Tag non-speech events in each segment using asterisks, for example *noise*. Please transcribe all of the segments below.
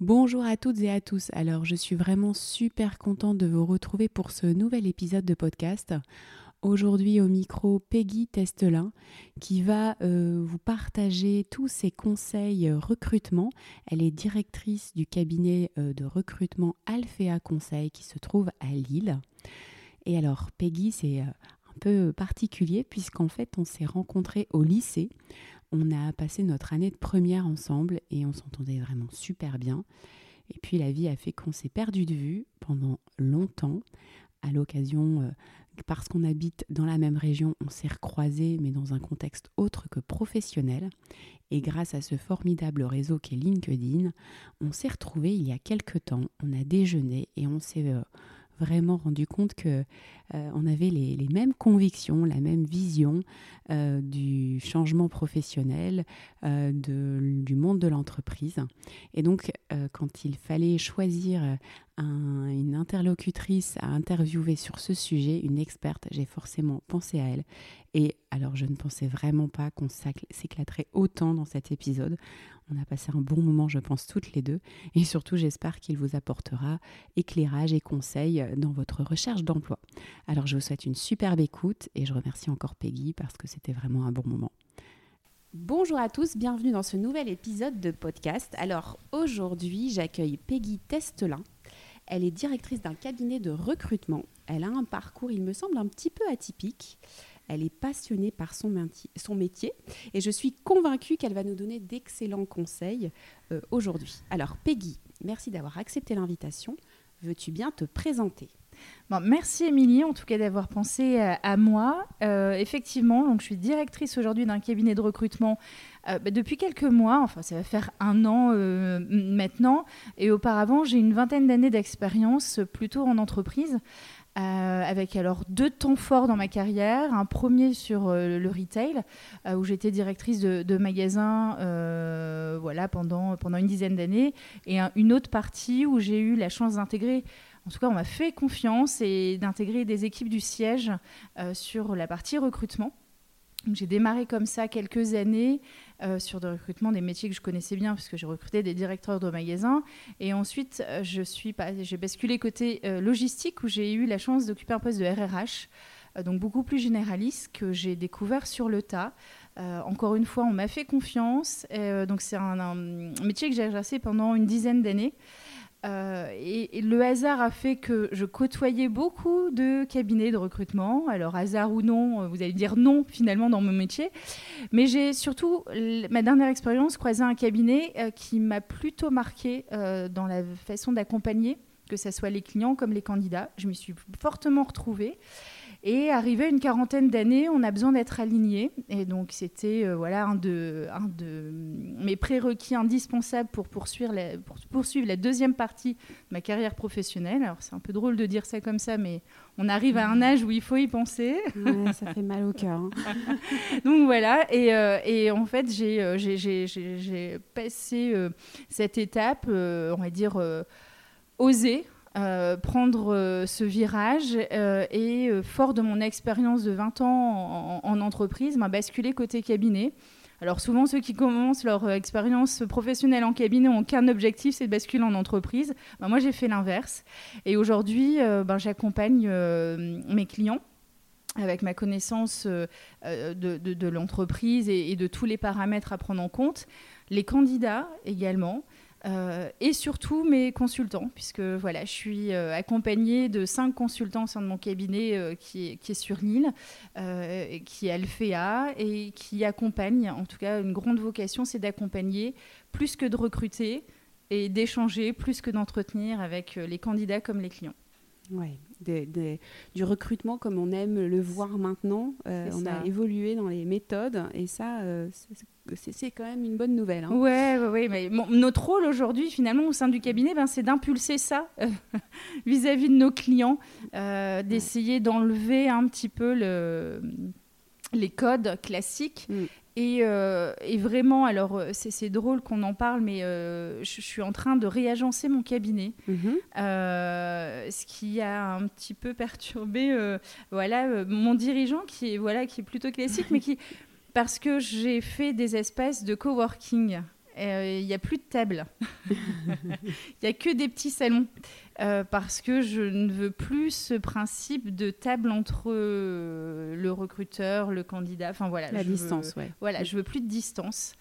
Bonjour à toutes et à tous. Alors, je suis vraiment super contente de vous retrouver pour ce nouvel épisode de podcast. Aujourd'hui au micro Peggy Testelin qui va euh, vous partager tous ses conseils recrutement. Elle est directrice du cabinet euh, de recrutement Alphéa Conseil qui se trouve à Lille. Et alors Peggy c'est euh, un peu particulier puisqu'en fait on s'est rencontrés au lycée on a passé notre année de première ensemble et on s'entendait vraiment super bien. Et puis la vie a fait qu'on s'est perdu de vue pendant longtemps. À l'occasion, euh, parce qu'on habite dans la même région, on s'est recroisés, mais dans un contexte autre que professionnel. Et grâce à ce formidable réseau qu'est LinkedIn, on s'est retrouvés il y a quelques temps. On a déjeuné et on s'est euh, vraiment rendu compte que euh, on avait les, mêmes convictions, la même vision euh, du changement professionnel, euh, du monde de l'entreprise. Et donc, quand il fallait choisir une interlocutrice à interviewer sur ce sujet, une experte, j'ai forcément pensé à elle. Et alors, je ne pensais vraiment pas qu'on s'éclaterait autant dans cet épisode. On a passé un bon moment, je pense, toutes les deux. Et surtout, j'espère qu'il vous apportera éclairage et conseils dans votre recherche d'emploi. Alors, je vous souhaite une superbe écoute et je remercie encore Peggy parce que c'était vraiment un bon moment. Bonjour à tous, bienvenue dans ce nouvel épisode de podcast. Alors, aujourd'hui, j'accueille Peggy Testelin. Elle est directrice d'un cabinet de recrutement. Elle a un parcours, il me semble, un petit peu atypique. Elle est passionnée par son, métier et je suis convaincue qu'elle va nous donner d'excellents conseils euh, aujourd'hui. Alors Peggy, merci d'avoir accepté l'invitation. Veux-tu bien te présenter? Merci Émilie, en tout cas d'avoir pensé euh, à, moi. Euh, effectivement, donc je suis directrice aujourd'hui d'un cabinet de recrutement bah, depuis quelques mois. Enfin, ça va faire un an maintenant. Et auparavant, j'ai une vingtaine d'années d'expérience plutôt en entreprise. Euh, avec alors deux temps forts dans ma carrière. Un premier sur euh, le retail, euh, où j'étais directrice de, de magasin voilà, pendant, pendant une dizaine d'années, et une autre partie où j'ai eu la chance d'intégrer en tout cas, on m'a fait confiance et d'intégrer des équipes du siège sur la partie recrutement. J'ai démarré comme ça quelques années euh, sur le recrutement des métiers que je connaissais bien, puisque j'ai recruté des directeurs de magasins. Et ensuite, euh, je suis j'ai basculé côté euh, logistique, où j'ai eu la chance d'occuper un poste de RRH, donc beaucoup plus généraliste, que j'ai découvert sur le tas. encore une fois, on m'a fait confiance. donc c'est un, un, métier que j'ai exercé pendant une dizaine d'années. Euh, et, le hasard a fait que je côtoyais beaucoup de cabinets de recrutement. Alors, hasard ou non, euh, vous allez dire non finalement dans mon métier. Mais j'ai surtout, ma dernière expérience, croisé un cabinet euh, qui m'a plutôt marqué dans la façon d'accompagner, que ce soit les clients comme les candidats. Je m'y suis fortement retrouvée. Et arrivé à une quarantaine d'années, on a besoin d'être aligné. Et donc, c'était euh, voilà, un, de, un de mes prérequis indispensables pour poursuivre, la, pour poursuivre la deuxième partie de ma carrière professionnelle. Alors, c'est un peu drôle de dire ça comme ça, mais on arrive à un âge où il faut y penser. ça fait mal au cœur. Hein. *laughs* donc, voilà. Et, euh, et en fait, j'ai euh, passé cette étape, on va dire, osée euh, prendre euh, ce virage euh, et, fort de mon expérience de 20 ans en, entreprise, m'a basculé côté cabinet. Alors souvent, ceux qui commencent leur expérience professionnelle en cabinet ont qu'un objectif, c'est de basculer en entreprise. Ben, moi, j'ai fait l'inverse. Et aujourd'hui, ben, j'accompagne mes clients avec ma connaissance de, l'entreprise et, de tous les paramètres à prendre en compte, les candidats également, euh, et surtout mes consultants, puisque voilà, je suis euh, accompagnée de cinq consultants au sein de mon cabinet euh, qui, est, sur l'île, qui est Alphéa et qui accompagne, en tout cas une grande vocation, c'est d'accompagner plus que de recruter et d'échanger plus que d'entretenir avec les candidats comme les clients. Du recrutement comme on aime le voir maintenant. on a évolué dans les méthodes et ça, c'est quand même une bonne nouvelle. Hein. Ouais, ouais, mais notre rôle aujourd'hui, finalement, au sein du cabinet, ben, c'est d'impulser ça euh, *laughs* vis-à-vis de nos clients, euh, d'essayer d'enlever un petit peu le, les codes classiques. Mm. Euh, et, vraiment, alors c'est drôle qu'on en parle, mais je, suis en train de réagencer mon cabinet, mm-hmm. ce qui a un petit peu perturbé, voilà, mon dirigeant qui est voilà qui est plutôt classique, mais qui parce que j'ai fait des espèces de coworking. Il n'y a plus de table. *laughs* Il n'y a que des petits salons. parce que je ne veux plus ce principe de table entre le recruteur, le candidat. Enfin voilà. La distance, oui. Voilà, je veux plus de distance.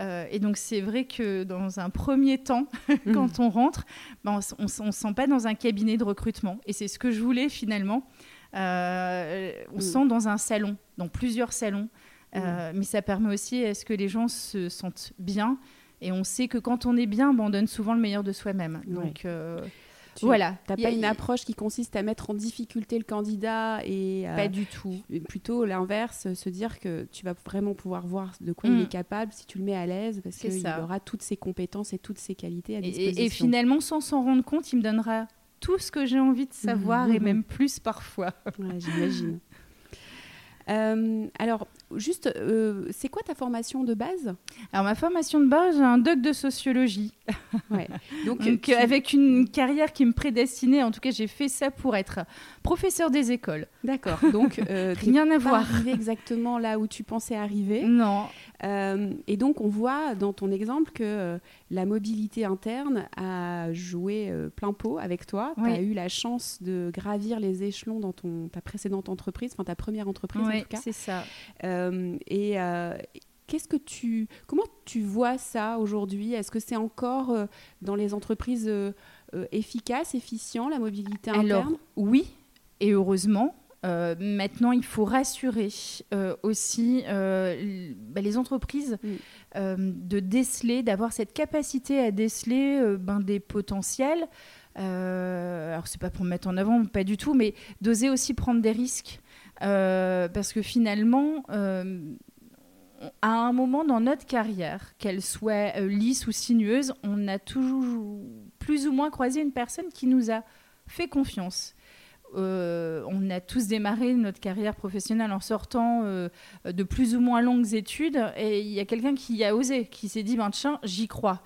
Euh, et donc c'est vrai que dans un premier temps, *laughs* quand on rentre, ben, on ne se sent pas dans un cabinet de recrutement. Et c'est ce que je voulais finalement. Euh, on se mm. sent dans un salon, dans plusieurs salons. Euh, mm. Mais ça permet aussi à ce que les gens se sentent bien. Et on sait que quand on est bien, ben, on donne souvent le meilleur de soi-même. Donc tu, voilà. T'as pas une approche qui consiste à mettre en difficulté le candidat et pas du tout. Plutôt l'inverse, se dire que tu vas vraiment pouvoir voir de quoi il est mm. capable si tu le mets à l'aise parce qu'il aura toutes ses compétences et toutes ses qualités à disposition. Et, finalement, sans s'en rendre compte, il me donnera tout ce que j'ai envie de savoir et *laughs* même plus parfois. J'imagine. Euh, alors, juste, euh, c'est quoi ta formation de base? Alors, ma formation de base, j'ai un doc de sociologie. *laughs* Donc, euh, avec une carrière qui me prédestinait, en tout cas, j'ai fait ça pour être professeur des écoles. D'accord. *laughs* Donc, rien à voir. exactement là où tu pensais arriver. Non. et donc, on voit dans ton exemple que la mobilité interne a joué plein pot avec toi. Tu as eu la chance de gravir les échelons dans ton, ta précédente entreprise, enfin ta première entreprise en tout cas. c'est ça. Euh, et euh, qu'est-ce que tu, comment tu vois ça aujourd'hui? Est-ce que c'est encore euh, dans les entreprises efficaces, efficient, la mobilité interne? Alors, oui, et heureusement. maintenant, il faut rassurer aussi bah, les entreprises mm. de déceler, d'avoir cette capacité à déceler ben, des potentiels. alors, c'est pas pour mettre en avant, pas du tout, mais d'oser aussi prendre des risques. Euh, parce que finalement, euh, à un moment dans notre carrière, qu'elle soit euh, lisse ou sinueuse, on a toujours plus ou moins croisé une personne qui nous a fait confiance. on a tous démarré notre carrière professionnelle en sortant de plus ou moins longues études et il y a quelqu'un qui a osé, qui s'est dit ben tiens j'y crois.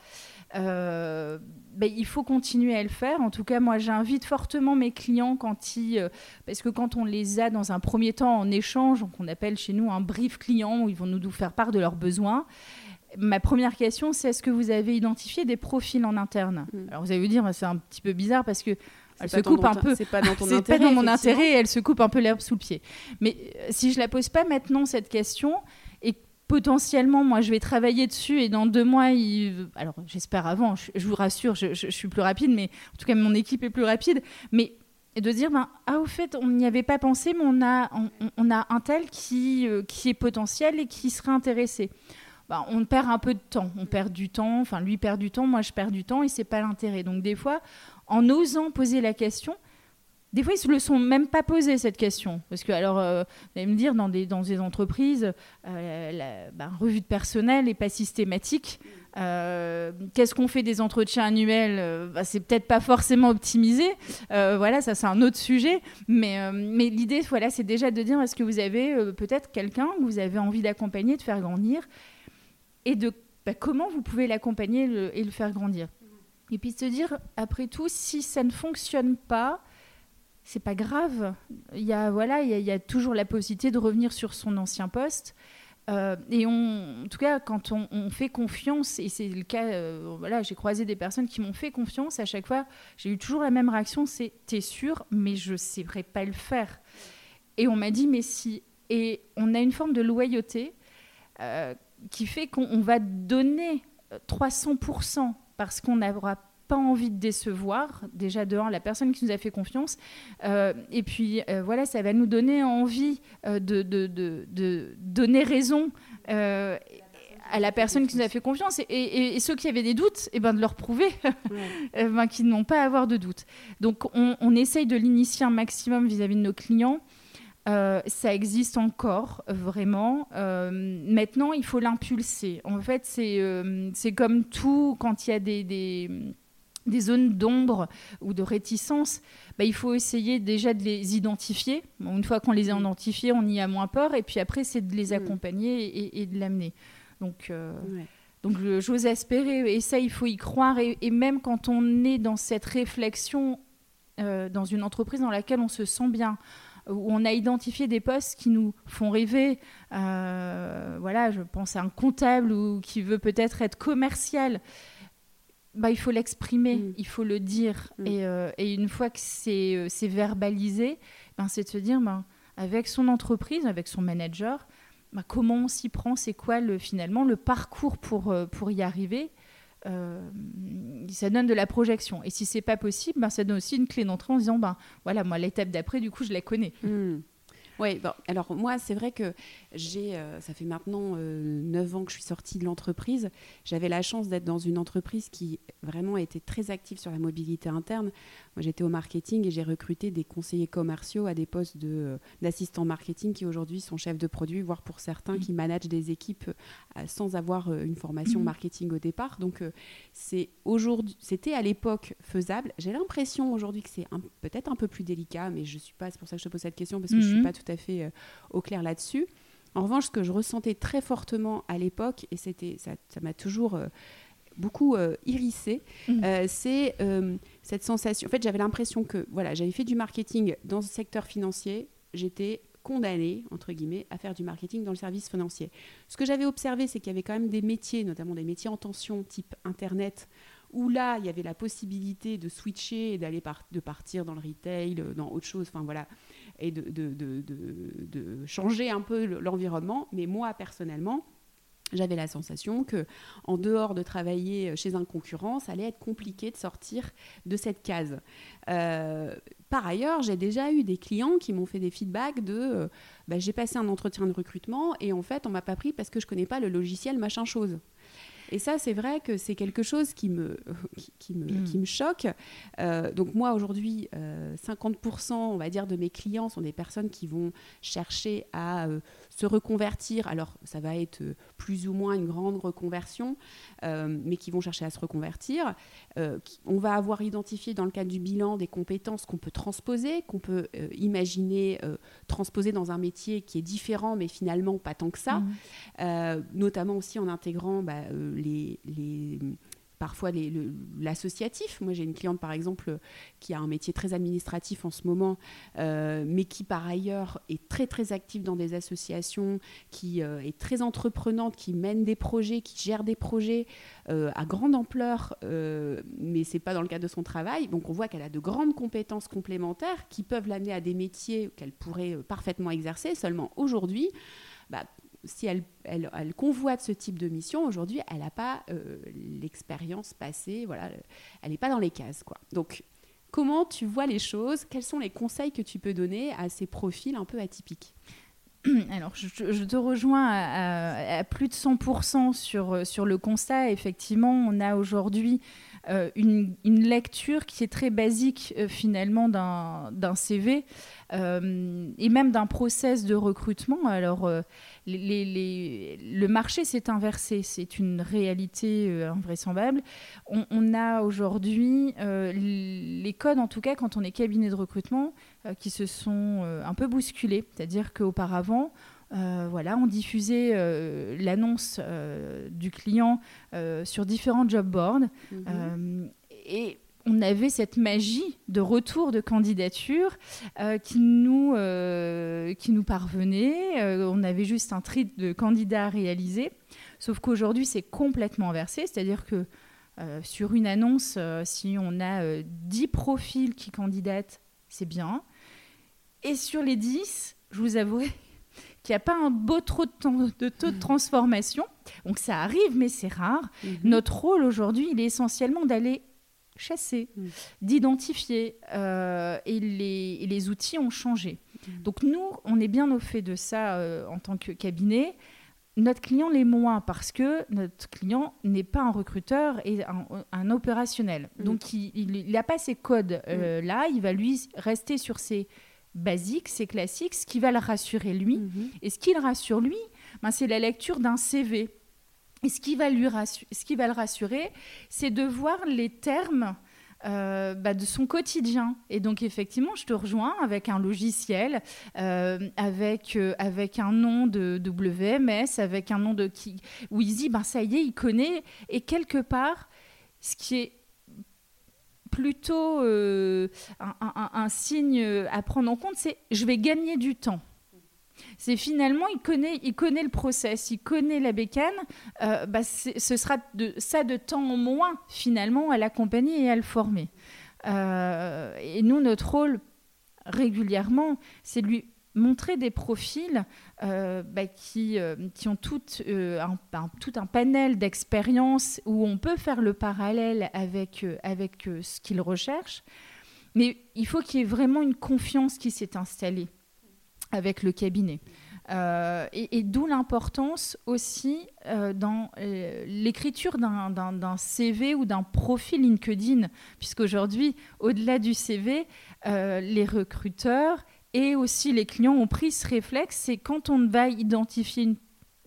Euh, ben, il faut continuer à le faire. En tout cas, moi, j'invite fortement mes clients quand ils, euh, parce que quand on les a dans un premier temps en échange, qu'on appelle chez nous un brief client où ils vont nous faire part de leurs besoins. Ma première question, c'est est-ce que vous avez identifié des profils en interne? Hmm. Alors vous allez vous dire, c'est un petit peu bizarre parce que elle se coupe un peu. C'est pas dans ton *laughs* intérêt. Pas dans mon intérêt. Elle se coupe un peu l'herbe sous le pied. Mais euh, si je la pose pas maintenant cette question potentiellement, moi, je vais travailler dessus et dans deux mois, alors j'espère avant, je, vous rassure, je, suis plus rapide, mais en tout cas, mon équipe est plus rapide. Mais de dire, ben, ah, au fait, on n'y avait pas pensé, mais on a, on, a un tel qui, euh, qui est potentiel et qui serait intéressé. Ben, on perd un peu de temps, on perd du temps, enfin, lui perd du temps, moi je perds du temps et c'est pas l'intérêt. Donc, des fois, en osant poser la question, des fois, ils se le sont même pas posé cette question. Parce que, alors, euh, vous allez me dire, dans des, dans des entreprises, euh, la bah, revue de personnel n'est pas systématique. Euh, qu'est-ce qu'on fait des entretiens annuels bah, C'est peut-être pas forcément optimisé. voilà, ça, c'est un autre sujet. Mais, mais l'idée, voilà, c'est déjà de dire est-ce que vous avez peut-être quelqu'un que vous avez envie d'accompagner, de faire grandir Et de bah, comment vous pouvez l'accompagner et le faire grandir? Et puis de se dire, après tout, si ça ne fonctionne pas, c'est pas grave. Il y a voilà, il y, toujours la possibilité de revenir sur son ancien poste. Euh, et on, en tout cas, quand on, fait confiance, et c'est le cas, euh, voilà, j'ai croisé des personnes qui m'ont fait confiance. À chaque fois, j'ai eu toujours la même réaction c'est t'es sûr, mais je ne saurais pas le faire. Et on m'a dit mais si. Et on a une forme de loyauté euh, qui fait qu'on va donner 300% parce qu'on n'aura pas envie de décevoir, déjà de la personne qui nous a fait confiance. Euh, et puis euh, voilà, ça va nous donner envie euh, de, de, de, donner raison à la personne qui nous a fait confiance. Et, ceux qui avaient des doutes, et eh ben, de leur prouver *laughs* ben, qu'ils n'ont pas à avoir de doutes. Donc on, on essaye de l'initier un maximum vis-à-vis de nos clients. ça existe encore, vraiment. maintenant, il faut l'impulser. En fait, c'est comme tout quand il y a des, des des zones d'ombre ou de réticence, bah, il faut essayer déjà de les identifier. une fois qu'on les a mm. identifiés, on y a moins peur. Et puis après, c'est de les mm. accompagner et, de l'amener. Donc, euh, donc j'ose espérer. Et ça, il faut y croire. Et, même quand on est dans cette réflexion, euh, dans une entreprise dans laquelle on se sent bien, où on a identifié des postes qui nous font rêver. voilà, je pense à un comptable ou qui veut peut-être être commercial. Bah, il faut l'exprimer, mm. il faut le dire. Mm. Et, une fois que c'est verbalisé, ben, c'est de se dire, ben, avec son entreprise, avec son manager, ben, comment on s'y prend, c'est quoi le, finalement le parcours pour, pour y arriver euh, ça donne de la projection. Et si c'est pas possible, ben, ça donne aussi une clé d'entrée en disant, ben voilà, moi l'étape d'après, du coup, je la connais. Hmm. Oui, bon, alors moi, c'est vrai que j'ai, euh, ça fait maintenant euh, 9 ans que je suis sortie de l'entreprise. J'avais la chance d'être dans une entreprise qui vraiment était très active sur la mobilité interne. Moi, j'étais au marketing et j'ai recruté des conseillers commerciaux à des postes de, euh, d'assistants marketing qui aujourd'hui sont chefs de produit, voire pour certains mmh. qui managent des équipes euh, sans avoir une formation mmh. marketing au départ. Donc, c'est aujourd'hui, c'était à l'époque faisable. J'ai l'impression aujourd'hui que c'est peut-être un peu plus délicat, mais je suis pas, c'est pour ça que je te pose cette question parce que je suis mmh. pas tout à fait au clair là-dessus. En revanche, ce que je ressentais très fortement à l'époque, et c'était, ça, m'a toujours euh, beaucoup euh, irrissé, mmh. euh, c'est cette sensation. En fait, j'avais l'impression que voilà, j'avais fait du marketing dans le secteur financier, j'étais condamnée, entre guillemets, à faire du marketing dans le service financier. Ce que j'avais observé, c'est qu'il y avait quand même des métiers, notamment des métiers en tension, type Internet, où là, il y avait la possibilité de switcher et d'aller de partir dans le retail, dans autre chose. Enfin voilà, et de, de, de, changer un peu l'environnement. Mais moi, personnellement, j'avais la sensation que, en dehors de travailler chez un concurrent, ça allait être compliqué de sortir de cette case. Euh, par ailleurs, j'ai déjà eu des clients qui m'ont fait des feedbacks de euh, bah, j'ai passé un entretien de recrutement et en fait, on m'a pas pris parce que je connais pas le logiciel machin chose. Et ça, c'est vrai que c'est quelque chose qui me, *laughs* qui, me, mm. qui me choque. Euh, donc moi, aujourd'hui, 50%, euh, on va dire, de mes clients sont des personnes qui vont chercher à euh, se reconvertir. Alors, ça va être plus ou moins une grande reconversion, mais qui vont chercher à se reconvertir. on va avoir identifié dans le cadre du bilan des compétences qu'on peut transposer, qu'on peut imaginer transposer dans un métier qui est différent, mais finalement pas tant que ça. Mm. notamment aussi en intégrant bah, les, les parfois l'associatif. Moi, j'ai une cliente, par exemple, qui a un métier très administratif en ce moment, euh, mais qui, par ailleurs, est très, très active dans des associations, qui euh, est très entreprenante, qui mène des projets, qui gère des projets euh, à grande ampleur, mais ce n'est pas dans le cadre de son travail. Donc, on voit qu'elle a de grandes compétences complémentaires qui peuvent l'amener à des métiers qu'elle pourrait parfaitement exercer. Seulement, aujourd'hui, bah, si elle, elle, convoite ce type de mission, aujourd'hui, elle n'a pas euh, l'expérience passée, voilà, elle n'est pas dans les cases. Quoi. Donc, comment tu vois les choses? Quels sont les conseils que tu peux donner à ces profils un peu atypiques? *clears throat* Alors, je, te rejoins à, plus de 100% sur, sur le constat. Effectivement, on a aujourd'hui euh, une, lecture qui est très basique euh, finalement d'un CV euh, et même d'un process de recrutement. Alors, le marché s'est inversé, c'est une réalité invraisemblable. On, a aujourd'hui les codes, en tout cas quand on est cabinet de recrutement, qui se sont un peu bousculés. C'est-à-dire qu'auparavant, voilà, on diffusait euh, l'annonce euh, du client sur différents job boards mhm. et on avait cette magie de retour de candidature qui, nous, qui nous parvenait. on avait juste un tri de candidats à réaliser. Sauf qu'aujourd'hui, c'est complètement inversé. C'est-à-dire que sur une annonce, si on a 10 profils qui candidatent, c'est bien. Et sur les 10, je vous avouerai qu'il n'y a pas un beau trop de, de taux de mm. transformation. Donc ça arrive, mais c'est rare. Mm-hmm. Notre rôle aujourd'hui, il est essentiellement d'aller chasser, mm. d'identifier, euh, et, les, les, outils ont changé. Mm. Donc nous, on est bien au fait de ça euh, en tant que cabinet. Notre client l'est moins parce que notre client n'est pas un recruteur et un, opérationnel. Donc il n'a pas ces codes euh, là, il va lui rester sur ses basique, c'est classique, ce qui va le rassurer lui. Mhm. Et ce qui le rassure lui, ben, c'est la lecture d'un CV. Et ce qui va, lui ce qui va le rassurer, c'est de voir les termes euh, bah, de son quotidien. Et donc, effectivement, je te rejoins avec un logiciel, euh, avec, euh, avec un nom de WMS, avec un nom de qui, où il dit, ben, ça y est, il connaît. Et quelque part, ce qui est plutôt un, un, signe à prendre en compte, c'est je vais gagner du temps. C'est finalement, il connaît, il connaît le process, il connaît la bécane. Euh, bah, ce sera ça de temps en moins, finalement, à l'accompagner et à le former. Euh, et nous, notre rôle, régulièrement, c'est de lui montrer des profils euh, bah, qui, qui ont tout, un, tout un panel d'expériences où on peut faire le parallèle avec, avec ce qu'il recherche. Mais il faut qu'il y ait vraiment une confiance qui s'est installée avec le cabinet. Euh, et, d'où l'importance aussi euh, dans euh, l'écriture d'un CV ou d'un profil LinkedIn, puisqu'aujourd'hui, au-delà du CV, les recruteurs et aussi les clients ont pris ce réflexe, c'est quand on va identifier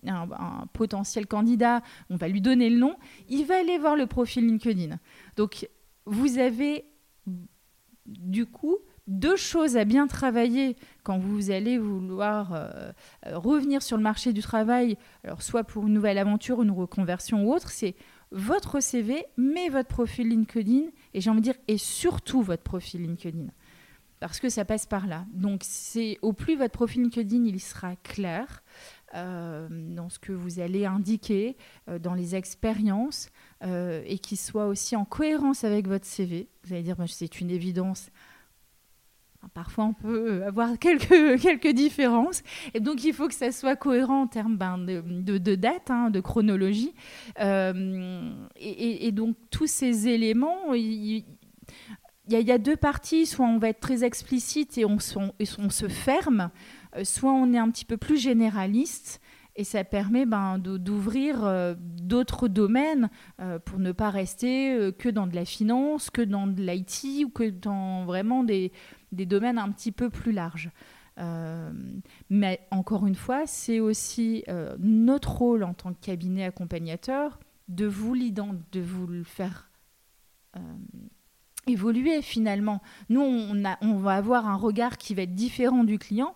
un, potentiel candidat, on va lui donner le nom, il va aller voir le profil LinkedIn. Donc, vous avez du coup deux choses à bien travailler quand vous allez vouloir euh, euh, revenir sur le marché du travail, alors soit pour une nouvelle aventure, une reconversion ou autre, c'est votre CV, mais votre profil LinkedIn, et j'ai envie de dire, et surtout votre profil LinkedIn. Parce que ça passe par là. Donc, c'est au plus votre profil LinkedIn il sera clair euh, dans ce que vous allez indiquer, dans les expériences, et qu'il soit aussi en cohérence avec votre CV. Vous allez dire, c'est une évidence. Parfois, on peut avoir *laughs* quelques, quelques différences. Et donc, il faut que ça soit cohérent en termes ben, de, de, date, hein, de chronologie. Euh, et, donc, tous ces éléments, il, y, a, deux parties. Soit on va être très explicite et on, se ferme, euh, soit on est un petit peu plus généraliste. Et ça permet ben, d'ouvrir euh, d'autres domaines pour ne pas rester que dans de la finance, que dans de l'IT ou que dans vraiment des, domaines un petit peu plus larges. Euh, mais encore une fois, c'est aussi euh, notre rôle en tant que cabinet accompagnateur de vous, de vous le faire euh, évoluer finalement. Nous, on, va avoir un regard qui va être différent du client.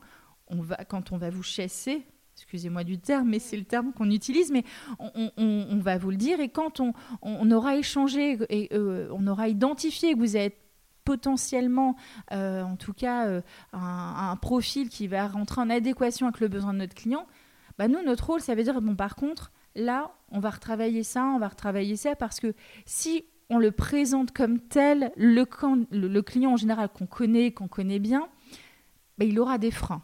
On va, quand on va vous chasser, excusez-moi du terme, mais c'est le terme qu'on utilise, mais on, va vous le dire. Et quand on, aura échangé et on aura identifié que vous êtes potentiellement, euh, en tout cas, euh, un, profil qui va rentrer en adéquation avec le besoin de notre client, bah nous, notre rôle, ça veut dire, bon, par contre, là, on va retravailler ça, on va retravailler ça, parce que si on le présente comme tel, le, client en général qu'on connaît, qu'on connaît bien, bah, il aura des freins.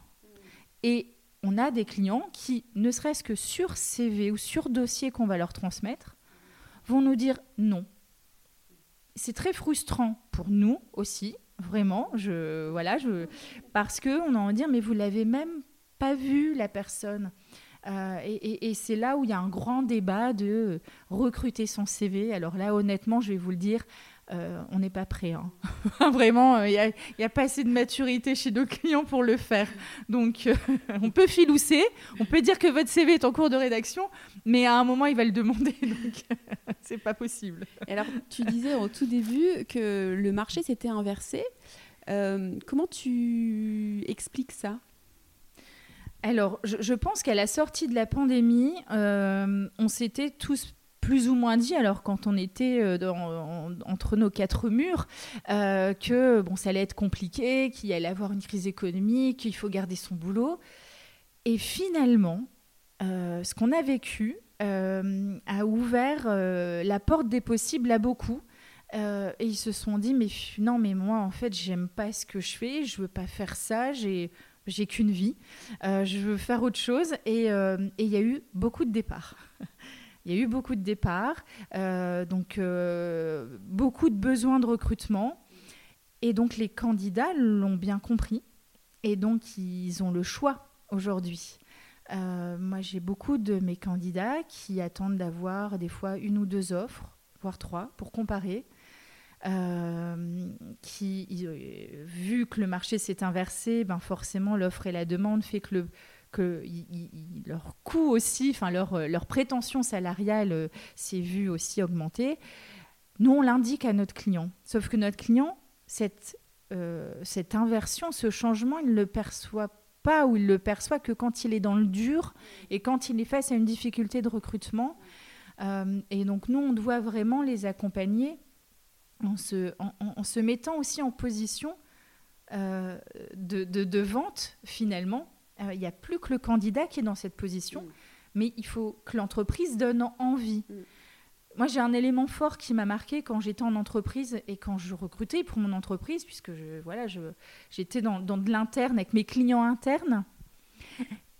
Et on a des clients qui, ne serait-ce que sur CV ou sur dossier qu'on va leur transmettre, vont nous dire non, c'est très frustrant pour nous aussi, vraiment. Je, voilà, parce qu'on a envie de dire, mais vous l'avez même pas vu, la personne. Euh, et, c'est là où il y a un grand débat de recruter son CV. Alors là, honnêtement, je vais vous le dire, euh, on n'est pas prêt. Hein. *laughs* Vraiment, il euh, n'y a, pas assez de maturité chez nos clients pour le faire. Donc, *laughs* on peut filouser, on peut dire que votre CV est en cours de rédaction, mais à un moment, il va le demander. *laughs* Donc, c'est pas possible. alors, tu disais au tout début que le marché s'était inversé. comment tu expliques ça? Alors, je, pense qu'à la sortie de la pandémie, euh, on s'était tous plus ou moins dit, alors quand on était euh, entre nos quatre murs, euh, que bon, ça allait être compliqué, qu'il allait avoir une crise économique, qu'il faut garder son boulot. Et finalement, ce qu'on a vécu a ouvert la porte des possibles à beaucoup. et ils se sont dit, mais non, mais moi, en fait, j'aime pas ce que je fais, je veux pas faire ça, j'ai j'ai qu'une vie, euh, je veux faire autre chose. Euh, et il y a eu beaucoup de départs. *laughs* Il y a eu beaucoup de départs, euh, donc beaucoup de besoins de recrutement. Et donc les candidats l'ont bien compris. Et donc ils ont le choix aujourd'hui. moi j'ai beaucoup de mes candidats qui attendent d'avoir des fois une ou deux offres, voire trois, pour comparer. Euh, qui, euh, vu que le marché s'est inversé, ben forcément l'offre et la demande fait que, le, que leur coût aussi, enfin leur, leur prétention salariale s'est vue aussi augmenter. Nous, on l'indique à notre client. Sauf que notre client, cette, euh, cette inversion, ce changement, il ne le perçoit pas ou il le perçoit que quand il est dans le dur et quand il est face à une difficulté de recrutement. et donc nous, on doit vraiment les accompagner en se, en, se mettant aussi en position de, de, vente, finalement. Il n'y a plus que le candidat qui est dans cette position, mm. mais il faut que l'entreprise donne envie. Mm. Moi, j'ai un élément fort qui m'a marqué quand j'étais en entreprise et quand je recrutais pour mon entreprise, puisque je, voilà, je, j'étais dans, dans, de l'interne avec mes clients internes.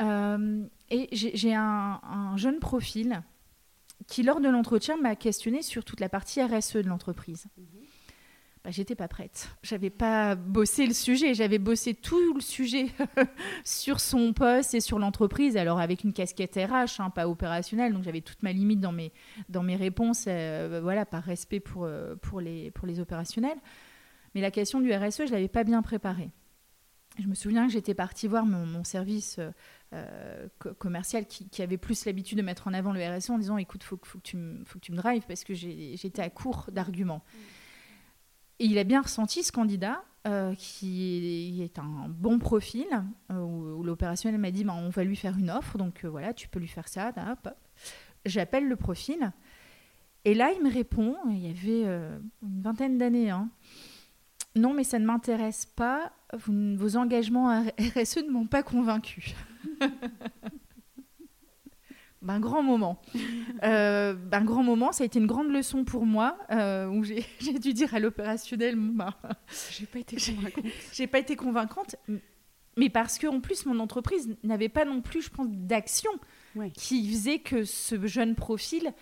Euh, et j'ai, un, un, jeune profil qui, lors de l'entretien, m'a questionné sur toute la partie RSE de l'entreprise. Mhm bah, j'étais pas prête. J'avais pas bossé le sujet, j'avais bossé tout le sujet *laughs* sur son poste et sur l'entreprise, alors avec une casquette RH, hein, pas opérationnelle, donc j'avais toute ma limite dans mes, dans mes réponses, euh, voilà, par respect pour, euh, pour, les, pour les opérationnels. Mais la question du RSE, je l'avais pas bien préparée. Je me souviens que j'étais partie voir mon, service euh, commercial qui, qui, avait plus l'habitude de mettre en avant le RSE en disant écoute, il faut, faut, que tu me, faut que tu me drives parce que j'étais à court d'arguments. Mmh. Et il a bien ressenti ce candidat, euh, qui est un bon profil, euh, où, l'opérationnel m'a dit bah, on va lui faire une offre, donc euh, voilà, tu peux lui faire ça. J'appelle le profil. Et là, il me répond, il y avait une vingtaine d'années, hein, non, mais ça ne m'intéresse pas, vos engagements à RSE ne m'ont pas convaincu. *laughs* un grand moment. euh, un grand moment, ça a été une grande leçon pour moi, euh, où j'ai *laughs* dû dire à l'opérationnel, bah, j'ai pas été *laughs* convaincante. j'ai pas été convaincante, mais parce que en plus mon entreprise n'avait pas non plus, je pense, d'action qui faisait que ce jeune profil,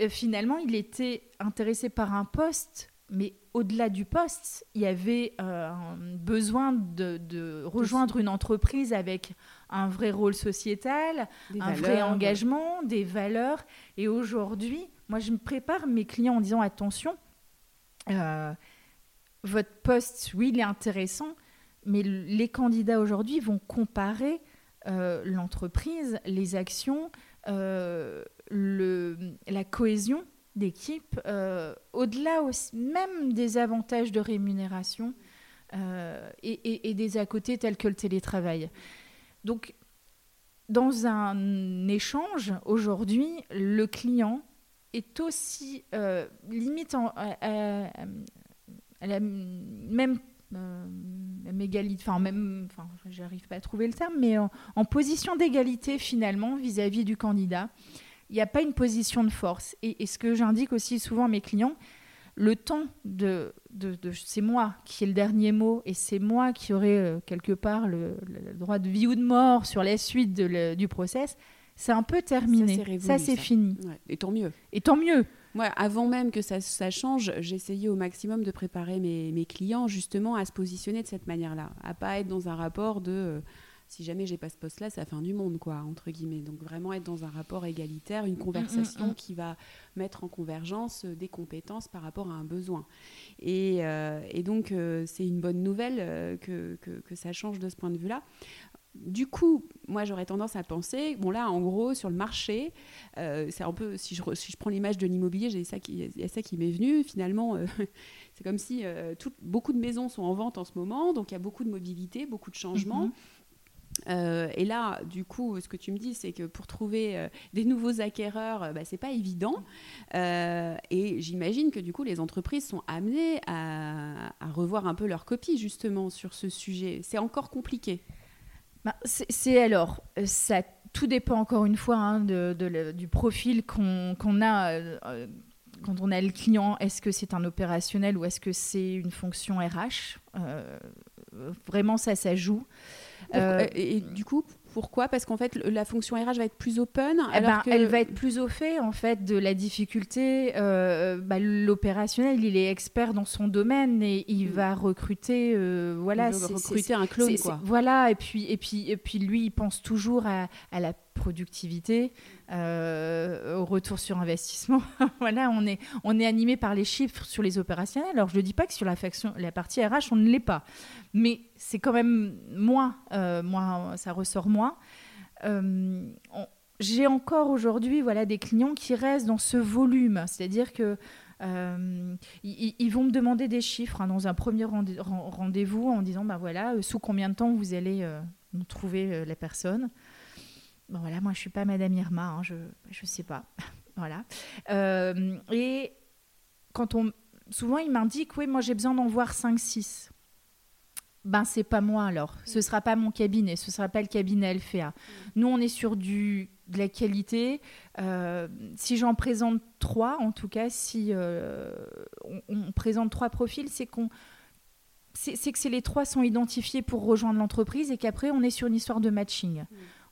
euh, finalement, il était intéressé par un poste, mais au-delà du poste, il y avait euh, un besoin de, de rejoindre une entreprise avec un vrai rôle sociétal, un vrai engagement, des valeurs. Et aujourd'hui, moi, je me prépare mes clients en disant attention, euh, votre poste, oui, il est intéressant, mais les candidats aujourd'hui vont comparer euh, l'entreprise, les actions, le, la cohésion d'équipe, au-delà même des avantages de rémunération et, et, des à côté tels que le télétravail. Donc, dans un échange, aujourd'hui, le client est aussi euh, limite à, la même euh, même, enfin, j'arrive pas à trouver le terme, mais en, position d'égalité finalement vis-à-vis du candidat. Il n'y a pas une position de force. et ce que j'indique aussi souvent à mes clients, le temps de, de, c'est moi qui ai le dernier mot et c'est moi qui aurai euh, quelque part le, droit de vie ou de mort sur la suite du process, c'est un peu terminé. Ça, c'est fini. Et tant mieux. Et tant mieux. Moi, avant même que ça, ça change, j'essayais au maximum de préparer mes, mes, clients justement à se positionner de cette manière-là, à pas être dans un rapport de euh, si jamais j'ai pas ce poste-là, ça fin du monde, quoi, entre guillemets. Donc vraiment être dans un rapport égalitaire, une mm, mm, conversation mm, qui va mettre en convergence euh, des compétences par rapport à un besoin. Et, euh, donc euh, c'est une bonne nouvelle que, que, ça change de ce point de vue-là. Du coup, moi j'aurais tendance à penser, bon là en gros sur le marché, c'est un peu, si je, si je prends l'image de l'immobilier, j'ai ça qui, il y a ça qui m'est venu, finalement *laughs* c'est comme si beaucoup de maisons sont en vente en ce moment, donc il y a beaucoup de mobilité, beaucoup de changements. Euh, et là, du coup, ce que tu me dis, c'est que pour trouver euh, des nouveaux acquéreurs, euh, bah, c'est pas évident. et j'imagine que du coup, les entreprises sont amenées à, revoir un peu leur copie justement sur ce sujet. C'est encore compliqué. Bah, c'est alors, ça tout dépend encore une fois hein, du profil qu'on a quand on a le client. Est-ce que c'est un opérationnel ou est-ce que c'est une fonction RH Vraiment, ça, ça joue. Euh, et, du coup, pourquoi? Parce qu'en fait, la fonction RH va être plus open. Eh ben, elle va être plus au fait en fait de la difficulté. Euh, bah, l'opérationnel, il est expert dans son domaine et il mm. va recruter. Euh, voilà, il va recruter un clone, quoi. Voilà, et puis et puis et puis lui, il pense toujours à, à la productivité, euh, au retour sur investissement. *laughs* voilà, on est, on est animé par les chiffres sur les opérationnels. Alors, je ne dis pas que sur la, la partie RH, on ne l'est pas. Mais c'est quand même moins, euh, ça ressort moins. Euh, j'ai encore aujourd'hui voilà, des clients qui restent dans ce volume. C'est-à-dire que ils, vont me demander des chiffres hein, dans un premier rendez-vous en disant ben voilà, sous combien de temps vous allez nous trouver la personne. Bon, voilà, moi, je suis pas Madame Irma, hein, je ne sais pas. *laughs* voilà. Euh, et quand on souvent ils m'indiquent, oui, moi j'ai besoin d'en voir 5-6 ben c'est pas moi alors. Ce sera pas mon cabinet, ce sera pas le cabinet LFA. Nous on est sur du de la qualité. Euh, si j'en présente trois, en tout cas, si euh, on, présente trois profils, c'est qu'on c'est que les trois sont identifiés pour rejoindre l'entreprise et qu'après on est sur une histoire de matching.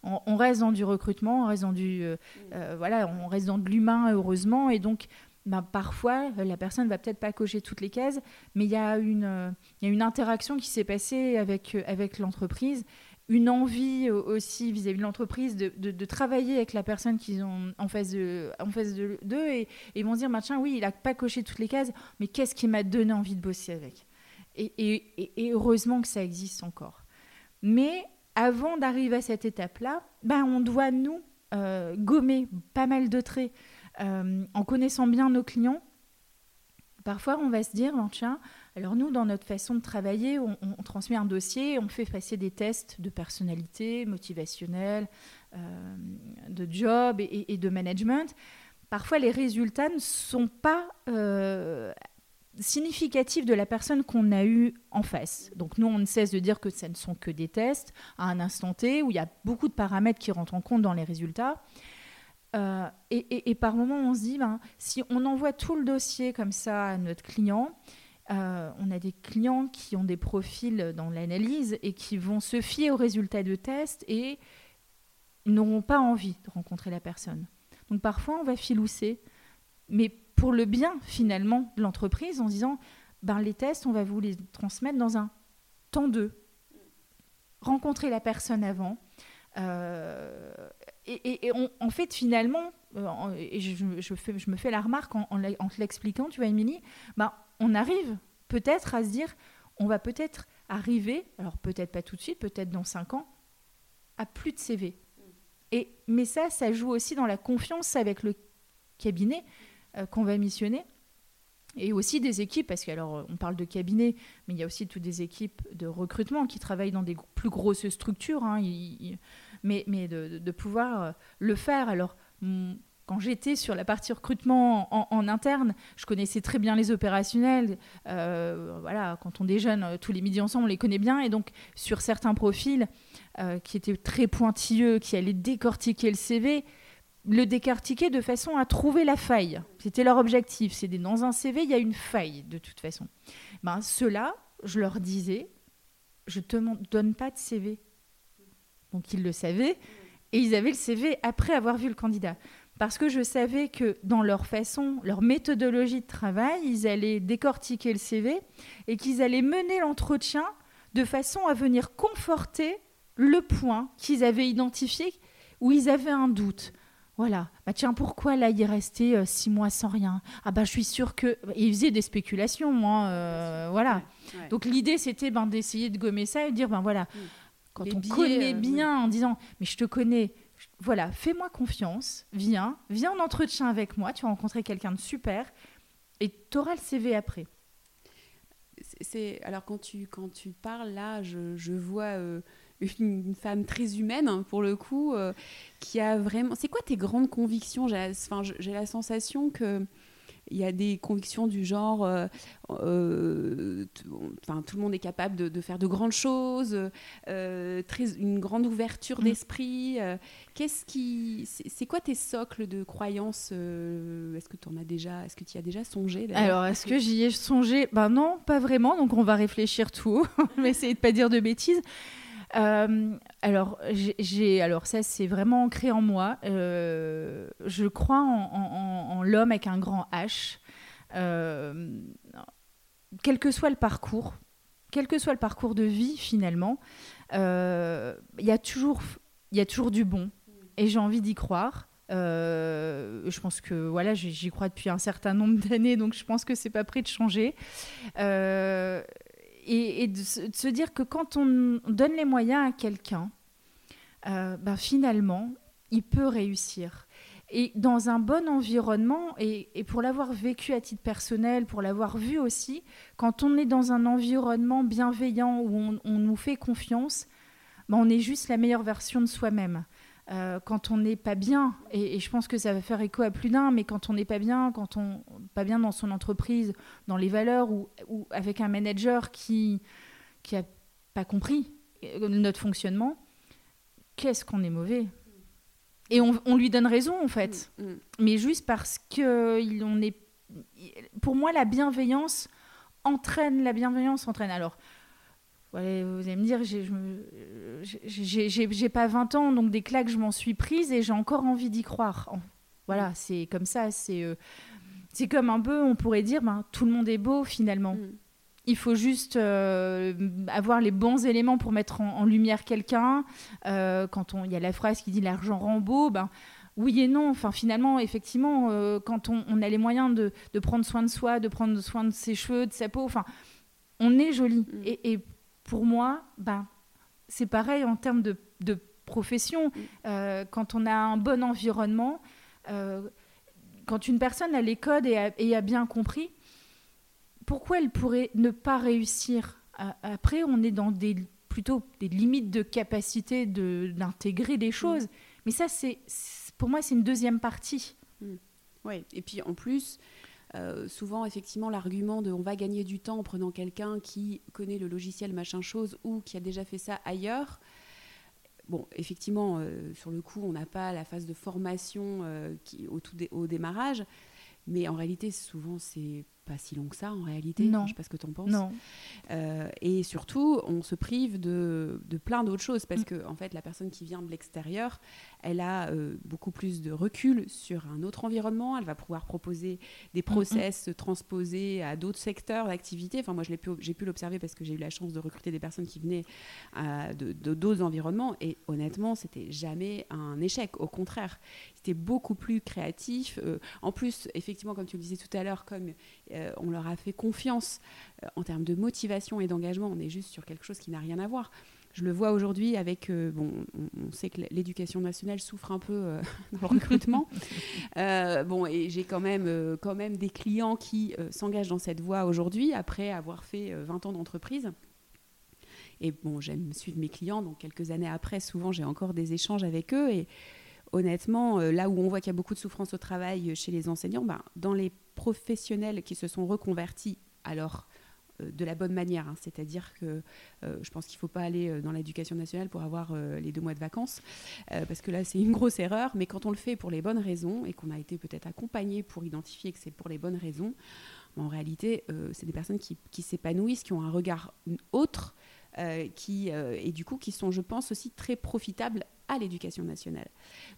On, reste dans du recrutement, on reste dans du euh, mm. voilà, on reste dans de l'humain heureusement. Et donc ben, parfois, la personne va peut-être pas cocher toutes les cases, mais il y, a une, il y a une interaction qui s'est passée avec, avec l'entreprise, une envie aussi vis-à-vis de l'entreprise de, de, travailler avec la personne qu'ils ont en face de en face d'eux et, ils vont se dire bah, tiens oui il a pas coché toutes les cases mais qu'est-ce qui m'a donné envie de bosser avec? Et, et, et, heureusement que ça existe encore. Mais avant d'arriver à cette étape là ben on doit nous euh, gommer pas mal de traits euh, en connaissant bien nos clients, parfois on va se dire, tiens, alors nous, dans notre façon de travailler, on, transmet un dossier, on fait passer des tests de personnalité, motivationnelle, euh, de job et, de management. Parfois, les résultats ne sont pas significatifs de la personne qu'on a eue en face. Donc nous, on ne cesse de dire que ce ne sont que des tests à un instant T où il y a beaucoup de paramètres qui rentrent en compte dans les résultats. Euh, et, par moment, on se dit, ben, si on envoie tout le dossier comme ça à notre client, euh, on a des clients qui ont des profils dans l'analyse et qui vont se fier aux résultats de test et n'auront pas envie de rencontrer la personne. Donc parfois, on va filousser, mais pour le bien finalement de l'entreprise, en disant, ben, les tests, on va vous les transmettre dans un temps d'eux. Rencontrer la personne avant. Euh, et, en fait, finalement, euh, et je, me fais la remarque en, te l'expliquant, tu vois, Émilie, ben, on arrive peut-être à se dire, on va peut-être arriver, alors peut-être pas tout de suite, peut-être dans cinq ans, à plus de CV. Et, mais ça, ça joue aussi dans la confiance avec le cabinet qu'on va missionner. Et aussi des équipes, parce qu'alors on parle de cabinet, mais il y a aussi toutes des équipes de recrutement qui travaillent dans des plus grosses structures. Hein mais, mais de, pouvoir euh, le faire. Alors, quand j'étais sur la partie recrutement en, interne, je connaissais très bien les opérationnels. Euh, voilà, quand on déjeune euh, tous les midis ensemble, on les connaît bien. Et donc, sur certains profils qui étaient très pointilleux, qui allaient décortiquer le CV, le décortiquer de façon à trouver la faille. C'était leur objectif. C'est dans un CV, il y a une faille de toute façon. Ben, Ceux-là, je leur disais, je ne te donne pas de CV donc ils le savaient, et ils avaient le CV après avoir vu le candidat. Parce que je savais que dans leur façon, leur méthodologie de travail, ils allaient décortiquer le CV et qu'ils allaient mener l'entretien de façon à venir conforter le point qu'ils avaient identifié où ils avaient un doute. Voilà. Bah tiens, pourquoi là, il est resté euh, six mois sans rien? Ah bah, je suis sûre que... ils faisaient des spéculations, moi. Euh, voilà. Donc l'idée, c'était ben, d'essayer de gommer ça et de dire, ben voilà, mm quand on connaît euh, bien en disant mais je te connais voilà fais-moi confiance viens viens en entretien avec moi tu vas rencontrer quelqu'un de super et tu auras le CV après c'est alors quand tu quand tu parles là je, je vois euh, une, femme très humaine hein, pour le coup euh, qui a vraiment c'est quoi tes grandes convictions? J'ai enfin, la sensation que il y a des convictions du genre, euh, euh, enfin, tout le monde est capable de, faire de grandes choses, euh, très, une grande ouverture mm. d'esprit. Qu'est-ce qui, c'est quoi tes socles de croyances Est-ce que tu en as déjà, est-ce que tu y as déjà songé Alors, est-ce que j'y ai songé? Ben non, pas vraiment. Donc, on va réfléchir tout. *laughs* on va essayer de pas dire de bêtises. Euh, alors, j'ai, alors ça, c'est vraiment ancré en moi. Euh, je crois en, l'homme avec un grand H. Euh, quel que soit le parcours, quel que soit le parcours de vie finalement, il y a toujours, y a toujours du bon. Et j'ai envie d'y croire. je pense que voilà, j'y crois depuis un certain nombre d'années, donc je pense que c'est pas prêt de changer et, de, se dire que quand on donne les moyens à quelqu'un, euh, ben finalement, il peut réussir. Et dans un bon environnement, et, pour l'avoir vécu à titre personnel, pour l'avoir vu aussi, quand on est dans un environnement bienveillant où on, nous fait confiance, ben on est juste la meilleure version de soi-même. Quand on n'est pas bien, et, je pense que ça va faire écho à plus d'un, mais quand on n'est pas bien, quand on pas bien dans son entreprise, dans les valeurs, ou, ou avec un manager qui qui a pas compris notre fonctionnement, qu'est-ce qu'on est mauvais? Et on, lui donne raison en fait, mm, mm. mais juste parce que il, on est, pour moi la bienveillance entraîne, la bienveillance entraîne. Alors vous allez me dire, j'ai pas 20 ans, donc des claques, je m'en suis prise et j'ai encore envie d'y croire. Voilà, mm. c'est comme ça, c'est euh, c'est comme un peu, on pourrait dire, ben, tout le monde est beau finalement. Il faut juste euh, avoir les bons éléments pour mettre en, lumière quelqu'un. Euh, quand il y a la phrase qui dit l'argent rend beau, ben, oui et non. Enfin, finalement, effectivement, euh, quand on, a les moyens de, prendre soin de soi, de prendre soin de ses cheveux, de sa peau, enfin, on est joli. Mm. Et, pour moi, ben, c'est pareil en termes de, profession. Mm. quand on a un bon environnement, quand une personne a les codes et a bien compris, pourquoi elle pourrait ne pas réussir? Après, on est dans des plutôt des limites de capacité d'intégrer des choses. Mais ça, c'est pour moi, c'est une deuxième partie. Mm. Oui, et puis en plus, euh, souvent, effectivement, l'argument de on va gagner du temps en prenant quelqu'un qui connaît le logiciel machin chose ou qui a déjà fait ça ailleurs. Bon, effectivement, euh, sur le coup, on n'a pas la phase de formation euh, au, au démarrage, mais en réalité, souvent, c'est pas si long que ça en réalité. Non. je sais pas ce que tu en penses. Non. Euh, et surtout, on se prive de, de plein d'autres choses parce mm. que en fait, la personne qui vient de l'extérieur, elle a euh, beaucoup plus de recul sur un autre environnement. Elle va pouvoir proposer des mm, mm. process transposés à d'autres secteurs d'activité. Enfin, moi, j'ai pu, pu l'observer parce que j'ai eu la chance de recruter des personnes qui venaient euh, de d'autres environnements. Et honnêtement, c'était jamais un échec. Au contraire, c'était beaucoup plus créatif. en plus, effectivement, comme tu le disais tout à l'heure, comme euh, on leur a fait confiance euh, en termes de motivation et d'engagement. On est juste sur quelque chose qui n'a rien à voir. Je le vois aujourd'hui avec, euh, bon, on, sait que l'éducation nationale souffre un peu *laughs* dans le recrutement. *laughs* bon, et j'ai quand même, quand même des clients qui s'engagent dans cette voie aujourd'hui après avoir fait 20 ans d'entreprise. Et bon, j'aime suivre mes clients, donc quelques années après, souvent j'ai encore des échanges avec eux. Et honnêtement, là où on voit qu'il y a beaucoup de souffrance au travail chez les enseignants, ben, dans les professionnels qui se sont reconvertis, alors euh, de la bonne manière, hein. c'est-à-dire que euh, je pense qu'il ne faut pas aller euh, dans l'éducation nationale pour avoir les deux mois de vacances, parce que là c'est une grosse erreur, mais quand on le fait pour les bonnes raisons et qu'on a été peut-être accompagné pour identifier que c'est pour les bonnes raisons, en réalité c'est des personnes qui, s'épanouissent, qui ont un regard autre, et du coup qui sont, je pense, aussi très profitables à l'éducation nationale.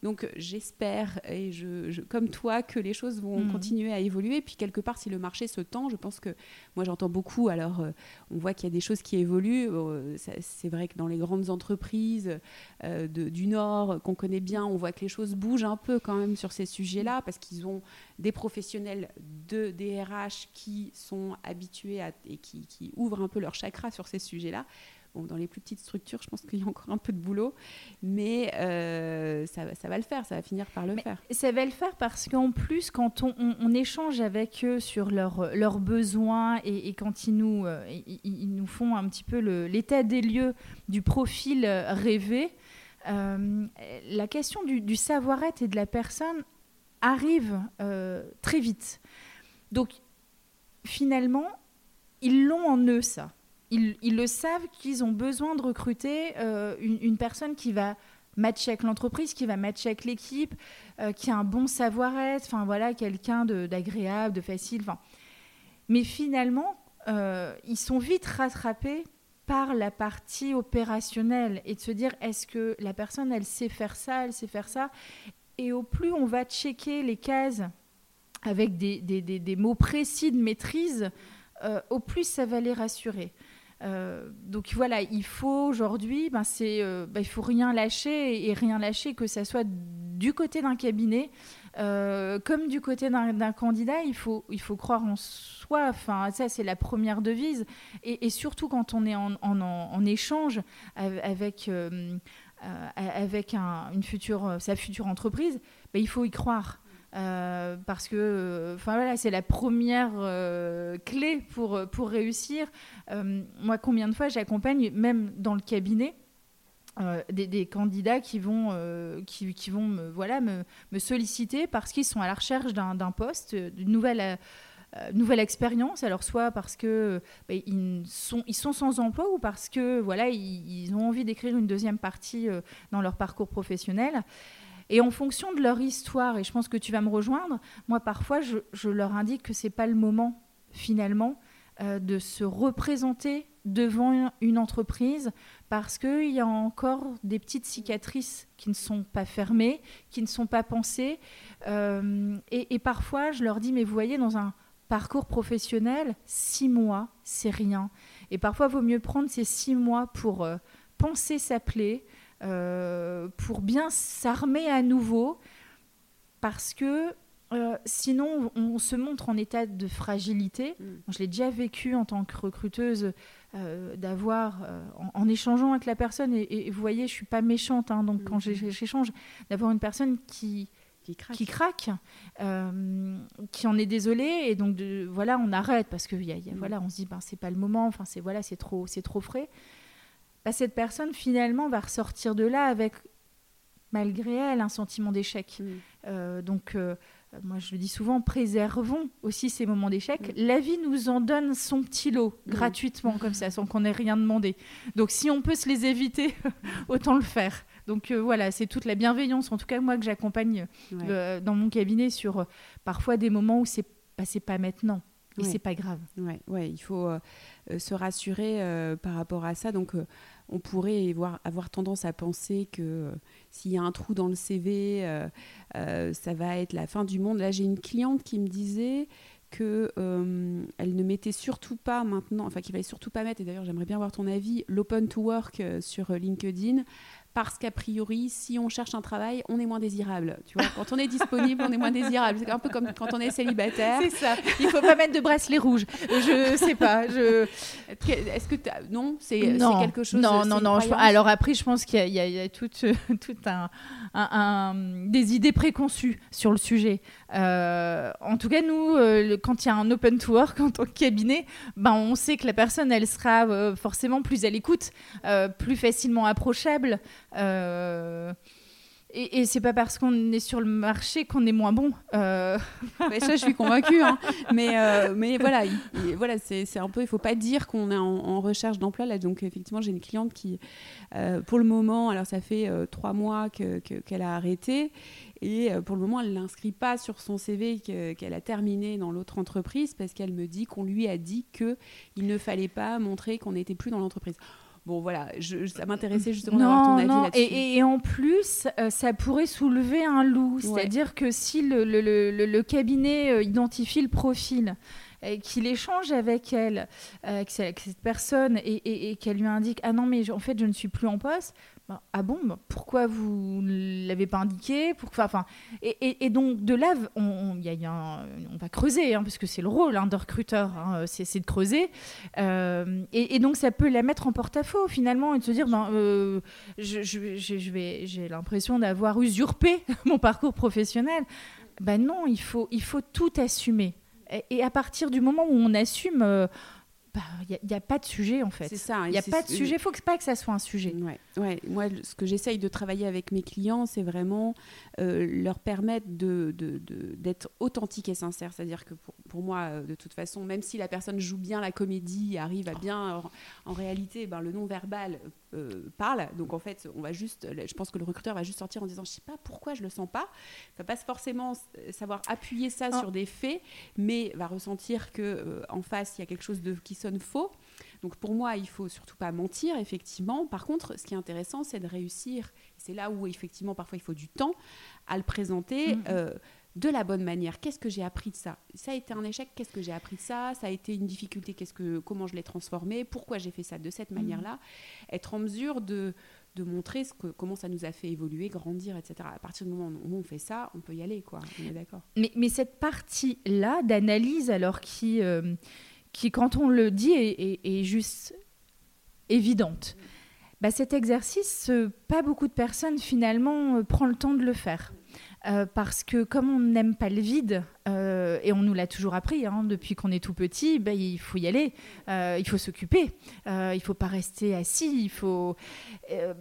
Donc j'espère, et je, comme toi, que les choses vont mhm. continuer à évoluer. Puis quelque part, si le marché se tend, je pense que moi j'entends beaucoup. Alors euh, on voit qu'il y a des choses qui évoluent. Euh, c'est vrai que dans les grandes entreprises euh, du Nord qu'on connaît bien, on voit que les choses bougent un peu quand même sur ces sujets-là parce qu'ils ont des professionnels de DRH qui sont habitués à, et qui, qui ouvrent un peu leur chakra sur ces sujets-là dans les plus petites structures, je pense qu'il y a encore un peu de boulot, mais euh, ça, va le faire, ça va finir par le faire. Ça va le faire parce qu'en plus, quand on, échange avec eux sur leurs leurs besoins et, quand ils nous, euh, ils, nous font un petit peu l'état des lieux du profil rêvé, euh, la question du, du savoir-être et de la personne arrive très vite. Donc, finalement, ils l'ont en eux, ça ils, le savent qu'ils ont besoin de recruter euh, une, personne qui va matcher avec l'entreprise, qui va matcher avec l'équipe, euh, qui a un bon savoir-être, enfin voilà, quelqu'un d'agréable, de, facile. Mais finalement, euh, ils sont vite rattrapés par la partie opérationnelle et de se dire est-ce que la personne elle sait faire ça, elle sait faire ça? Et au plus on va checker les cases avec des, des, mots précis de maîtrise, au plus ça va les rassurer. Euh, donc voilà, il faut aujourd'hui, ben c'est, euh, ben, il faut rien lâcher et, rien lâcher, que ça soit du côté d'un cabinet euh, comme du côté d'un candidat. Il faut, il faut croire en soi. Enfin, ça c'est la première devise. Et, surtout quand on est en, échange avec avec une future, sa future entreprise, ben, il faut y croire. Euh, parce que enfin voilà, c'est la première euh, clé pour, pour réussir. Euh, moi, combien de fois j'accompagne, même dans le cabinet, des, candidats qui vont, qui, vont me, voilà, me, solliciter parce qu'ils sont à la recherche d'un poste, d'une nouvelle nouvelle expérience. Alors soit parce que bah, ils, sont, ils sont sans emploi ou parce que voilà ils, ont envie d'écrire une deuxième partie dans leur parcours professionnel. Et en fonction de leur histoire, et je pense que tu vas me rejoindre, moi parfois je, leur indique que c'est pas le moment finalement euh, de se représenter devant une entreprise parce qu'il y a encore des petites cicatrices qui ne sont pas fermées, qui ne sont pas pensées. et, et, parfois, je leur dis, mais vous voyez, dans un, parcours professionnel, six mois, c'est rien. Et parfois, il vaut mieux prendre ces six mois pour euh, penser sa plaie, euh, pour bien s'armer à nouveau, parce que euh, sinon, on, se montre en état de fragilité. Mm. Je l'ai déjà vécu en tant que recruteuse, d'avoir, en, échangeant avec la personne, et, vous voyez, je suis pas méchante, hein, donc quand mm. j'échange, d'avoir une personne qui qui craque, euh, qui, en est désolé et donc de, voilà on arrête parce que y a, mm. voilà on se dit ben c'est pas le moment enfin c'est voilà c'est trop c'est trop frais bah, cette personne finalement va ressortir de là avec malgré elle un sentiment d'échec mm. euh, donc euh, moi je le dis souvent préservons aussi ces moments d'échec mm. la vie nous en donne son petit lot gratuitement comme ça sans qu'on ait rien demandé donc si on peut se les éviter *laughs* autant le faire donc euh, voilà, c'est toute la bienveillance, en tout cas moi que j'accompagne euh, dans mon cabinet sur euh, parfois des moments où c'est bah, pas maintenant. Et c'est pas grave. Ouais, ouais, il faut se rassurer par rapport à ça. Donc, on pourrait avoir, avoir, tendance à penser que s'il y a un trou dans le CV, ça va être la fin du monde. Là, j'ai une cliente qui me disait que elle ne mettait surtout pas maintenant, enfin qu'il fallait surtout pas mettre, et d'ailleurs j'aimerais bien avoir ton avis, l'open to work sur LinkedIn, parce qu'a priori, si on cherche un travail, on est moins désirable. Tu vois, quand on est disponible, on est moins désirable. C'est un peu comme quand on est célibataire. C'est ça. Il faut pas mettre de bracelet rouge. Je sais pas. Je... Est-ce que non, c'est quelque chose. Non, non, non. Alors après, je pense qu'il y, a tout, tout un, des idées préconçues sur le sujet. Euh, en tout cas, nous, euh, quand il y a un open to work en tant que cabinet, ben, on sait que la personne, elle sera euh, forcément plus à l'écoute, plus facilement approchable. Et, et c'est pas parce qu'on est sur le marché qu'on est moins bon. Euh... *laughs* ça, je suis convaincue. Hein. Mais, euh, mais voilà, voilà c'est un peu. Il faut pas dire qu'on est en, recherche d'emploi là. Donc effectivement, j'ai une cliente qui, euh, pour le moment, alors ça fait euh, trois mois qu'elle que, a arrêté. Et pour le moment, elle l'inscrit pas sur son CV qu'elle a terminé dans l'autre entreprise parce qu'elle me dit qu'on lui a dit que il ne fallait pas montrer qu'on n'était plus dans l'entreprise. Bon, voilà, je, ça m'intéressait justement d'avoir ton avis là-dessus. Et, et, en plus, euh, ça pourrait soulever un loup. C'est-à-dire que si le, le, le, le cabinet euh, identifie le profil, qu'il échange avec elle, euh, avec cette personne, et, et qu'elle lui indique Ah non, mais en fait, je ne suis plus en poste, ah bon, bah, pourquoi vous ne l'avez pas indiqué pourquoi, enfin, et, donc de là, on, y on va creuser, hein, parce que c'est le rôle hein, de recruteur, hein, c'est de creuser. Euh, et, donc ça peut la mettre en porte-à-faux finalement et de se dire, ben, euh, j'ai l'impression d'avoir usurpé *laughs* mon parcours professionnel. Ben non, il faut, il faut tout assumer. Et, à partir du moment où on assume, euh, il bah, n'y a, pas de sujet en fait. C'est ça. Il n'y a pas de sujet. Il faut pas que ça soit un sujet. Ouais. ouais. Moi, ce que j'essaye de travailler avec mes clients, c'est vraiment euh, leur permettre de, d'être authentique et sincère. C'est-à-dire que pour, pour, moi, euh, de toute façon, même si la personne joue bien la comédie, arrive à bien, en, réalité, ben, le non-verbal euh, parle. Donc en fait, on va juste, je pense que le recruteur va juste sortir en disant, je sais pas pourquoi je le sens pas. Ça passe forcément savoir appuyer ça ah. sur des faits, mais va ressentir que en face, il y a quelque chose de qui faux. Donc pour moi, il faut surtout pas mentir, effectivement. Par contre, ce qui est intéressant, c'est de réussir. C'est là où effectivement parfois il faut du temps à le présenter. Mm-hmm. Euh, de la bonne manière. Qu'est-ce que j'ai appris de ça? Ça a été un échec. Qu'est-ce que j'ai appris de ça? Ça a été une difficulté. Qu'est-ce que comment je l'ai transformé Pourquoi j'ai fait ça de cette mm-hmm. manière-là? Être en mesure de, de montrer ce que, comment ça nous a fait évoluer, grandir, etc. À partir du moment où on fait ça, on peut y aller, quoi. On est d'accord. Mais, mais, cette partie-là d'analyse, alors qui euh, qui, quand on le dit, est, juste évidente. Bah, cet exercice, pas beaucoup de personnes finalement euh, prennent le temps de le faire. Euh, parce que comme on n'aime pas le vide, euh, et on nous l'a toujours appris hein, depuis qu'on est tout petit, ben, il faut y aller, euh, il faut s'occuper, il faut pas rester assis, il faut...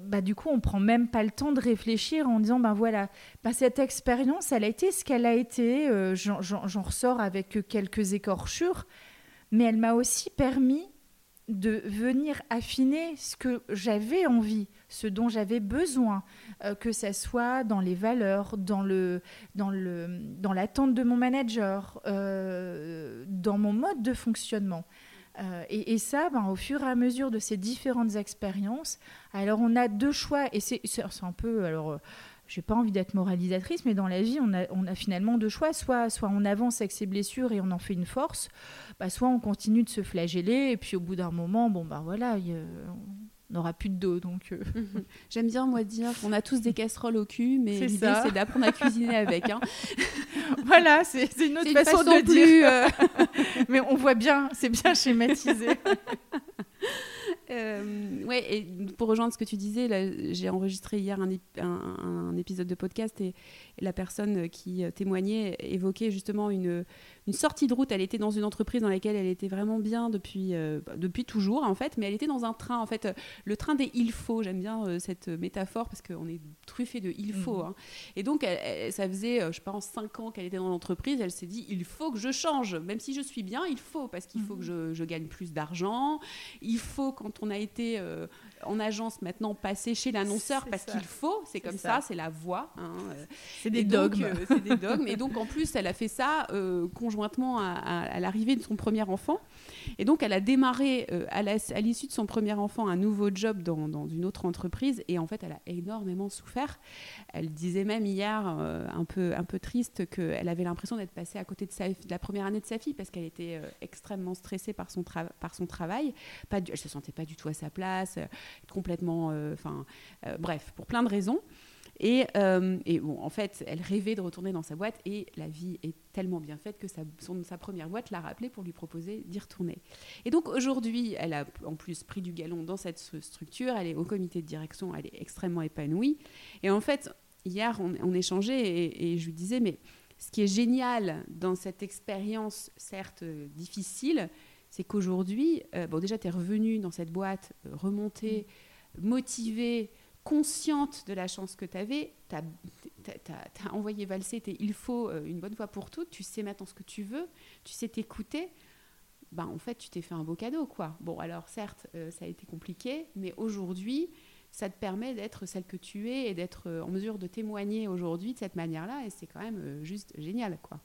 bah, du coup, on prend même pas le temps de réfléchir en disant, ben voilà, bah, cette expérience, elle a été ce qu'elle a été, j'en ressors avec quelques écorchures, mais elle m'a aussi permis de venir affiner ce que j'avais envie, ce dont j'avais besoin, euh, que ce soit dans les valeurs, dans le dans le dans l'attente de mon manager, euh, dans mon mode de fonctionnement. Euh, et, ça, ben, au fur et à mesure de ces différentes expériences, alors on a deux choix, et c'est un peu alors j'ai pas envie d'être moralisatrice, mais dans la vie, on a, on a finalement deux choix. Soit, soit on avance avec ses blessures et on en fait une force, bah, soit on continue de se flageller, et puis au bout d'un moment, bon, bah voilà, n'aura plus de dos. Donc, euh. *laughs* J'aime bien, moi, dire qu'on a tous des casseroles au cul, mais l'idée, c'est d'apprendre à cuisiner avec. Hein. *laughs* voilà, c'est une autre façon, de dire. *laughs* Euh. mais on voit bien, c'est bien schématisé. Euh, ouais, et pour rejoindre ce que tu disais, j'ai enregistré hier un, un, épisode de podcast et, la personne qui témoignait évoquait justement une, une sortie de route. Elle était dans une entreprise dans laquelle elle était vraiment bien depuis, euh, bah, depuis toujours, en fait, mais elle était dans un train, en fait, euh, le train des il faut. J'aime bien euh, cette métaphore parce qu'on est truffé de il faut. Mhm. Hein. Et donc, ça faisait, je pense, cinq ans qu'elle était dans l'entreprise. Elle s'est dit il faut que je change, même si je suis bien, il faut, parce qu'il faut que mhm. je, je, gagne plus d'argent. Il faut, quand on a été en agence maintenant passer chez l'annonceur parce qu'il faut, c'est comme ça, c'est la voie. Hein, c'est des, dogmes. c'est des dogmes. Et donc en plus, elle a fait ça conjointement à, l'arrivée de son premier enfant. Et donc, elle a démarré euh, à l'issue de son premier enfant un nouveau job dans, une autre entreprise. Et en fait, elle a énormément souffert. Elle disait même hier, euh, un, peu, un peu triste, qu'elle avait l'impression d'être passée à côté de, sa, de la première année de sa fille parce qu'elle était euh, extrêmement stressée par son, par son travail. Pas elle se sentait pas du tout à sa place, complètement. Enfin, bref, pour plein de raisons. Et, euh, et, bon, en fait, elle rêvait de retourner dans sa boîte et la vie est tellement bien faite que sa, son, sa première boîte l'a rappelée pour lui proposer d'y retourner. Et donc aujourd'hui, elle a en plus pris du galon dans cette structure, elle est au comité de direction, elle est extrêmement épanouie. Et en fait, hier, on, échangeait et, je lui disais, mais ce qui est génial dans cette expérience, certes difficile, c'est qu'aujourd'hui, euh, bon, déjà, tu es revenu dans cette boîte, euh, remonté, motivé, consciente de la chance que tu avais, tu as, envoyé valser il faut euh, une bonne fois pour toutes, tu sais maintenant ce que tu veux, tu sais t'écouter, ben, en fait, tu t'es fait un beau cadeau. quoi. Bon, alors certes, ça a été compliqué, mais aujourd'hui, ça te permet d'être celle que tu es et d'être en mesure de témoigner aujourd'hui de cette manière-là, et c'est quand même juste génial. quoi.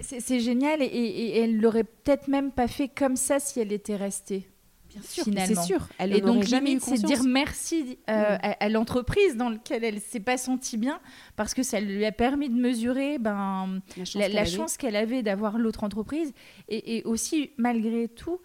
C'est génial, et, et elle l'aurait peut-être même pas fait comme ça si elle était restée. Bien sûr, c'est sûr. Elle et donc jamais c'est dire merci euh, mm. à, l'entreprise dans laquelle elle s'est pas sentie bien parce que ça lui a permis de mesurer ben la chance qu'elle avait, d'avoir l'autre entreprise et, aussi malgré tout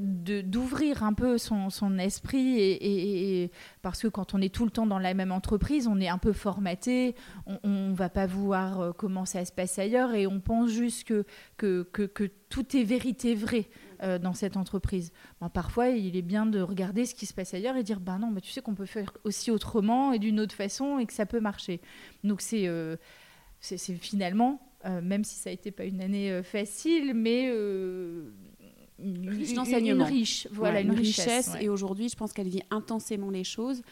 d'ouvrir un peu son, esprit et, parce que quand on est tout le temps dans la même entreprise, on est un peu formaté, on, ne va pas voir euh, comment ça se passe ailleurs et on pense juste que, que, tout est vérité vraie. Euh, dans cette entreprise. parfois, il est bien de regarder ce qui se passe ailleurs et dire, ben non, tu sais qu'on peut faire aussi autrement et d'une autre façon et que ça peut marcher. Donc c'est euh, finalement, euh, même si ça n'a été pas une année facile, mais riche d'enseignement. riche, voilà, une, richesse. Et aujourd'hui, je pense qu'elle vit intensément les choses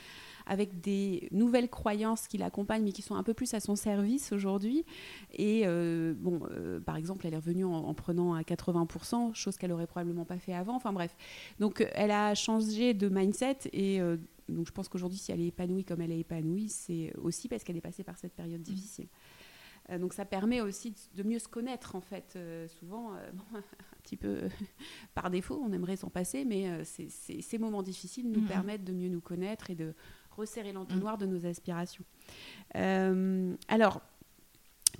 avec des nouvelles croyances qui l'accompagnent, mais qui sont un peu plus à son service aujourd'hui. Et euh, bon, euh, par exemple, elle est revenue en, prenant à 80%, chose qu'elle aurait probablement pas fait avant. Enfin bref, donc euh, elle a changé de mindset et donc je pense qu'aujourd'hui, si elle est épanouie comme elle est épanouie, c'est aussi parce qu'elle est passée par cette période mmh. difficile. donc ça permet aussi de mieux se connaître en fait. souvent, *laughs* petit peu *laughs* par défaut, on aimerait s'en passer, mais ces moments difficiles nous mmh. permettent de mieux nous connaître et de resserrer l'entonnoir mm. de nos aspirations. Euh, alors,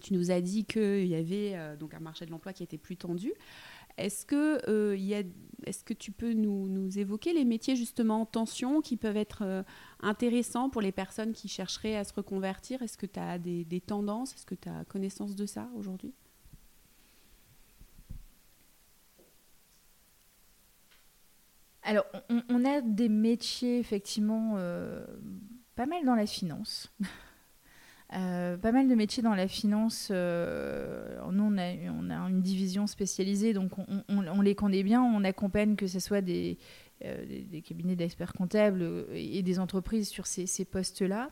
tu nous as dit qu'il y avait euh, donc un marché de l'emploi qui était plus tendu. Est-ce que, euh, y a, est que tu peux nous, nous, évoquer les métiers justement en tension qui peuvent être intéressants pour les personnes qui chercheraient à se reconvertir? Est-ce que tu as des, des tendances? Est-ce que tu as connaissance de ça aujourd'hui? Alors, on, a des métiers, effectivement, euh, pas mal dans la finance. *laughs* pas mal de métiers dans la finance. nous, on a, une division spécialisée, donc on, les connaît bien. On accompagne que ce soit des, cabinets d'experts comptables et des entreprises sur ces, ces postes-là.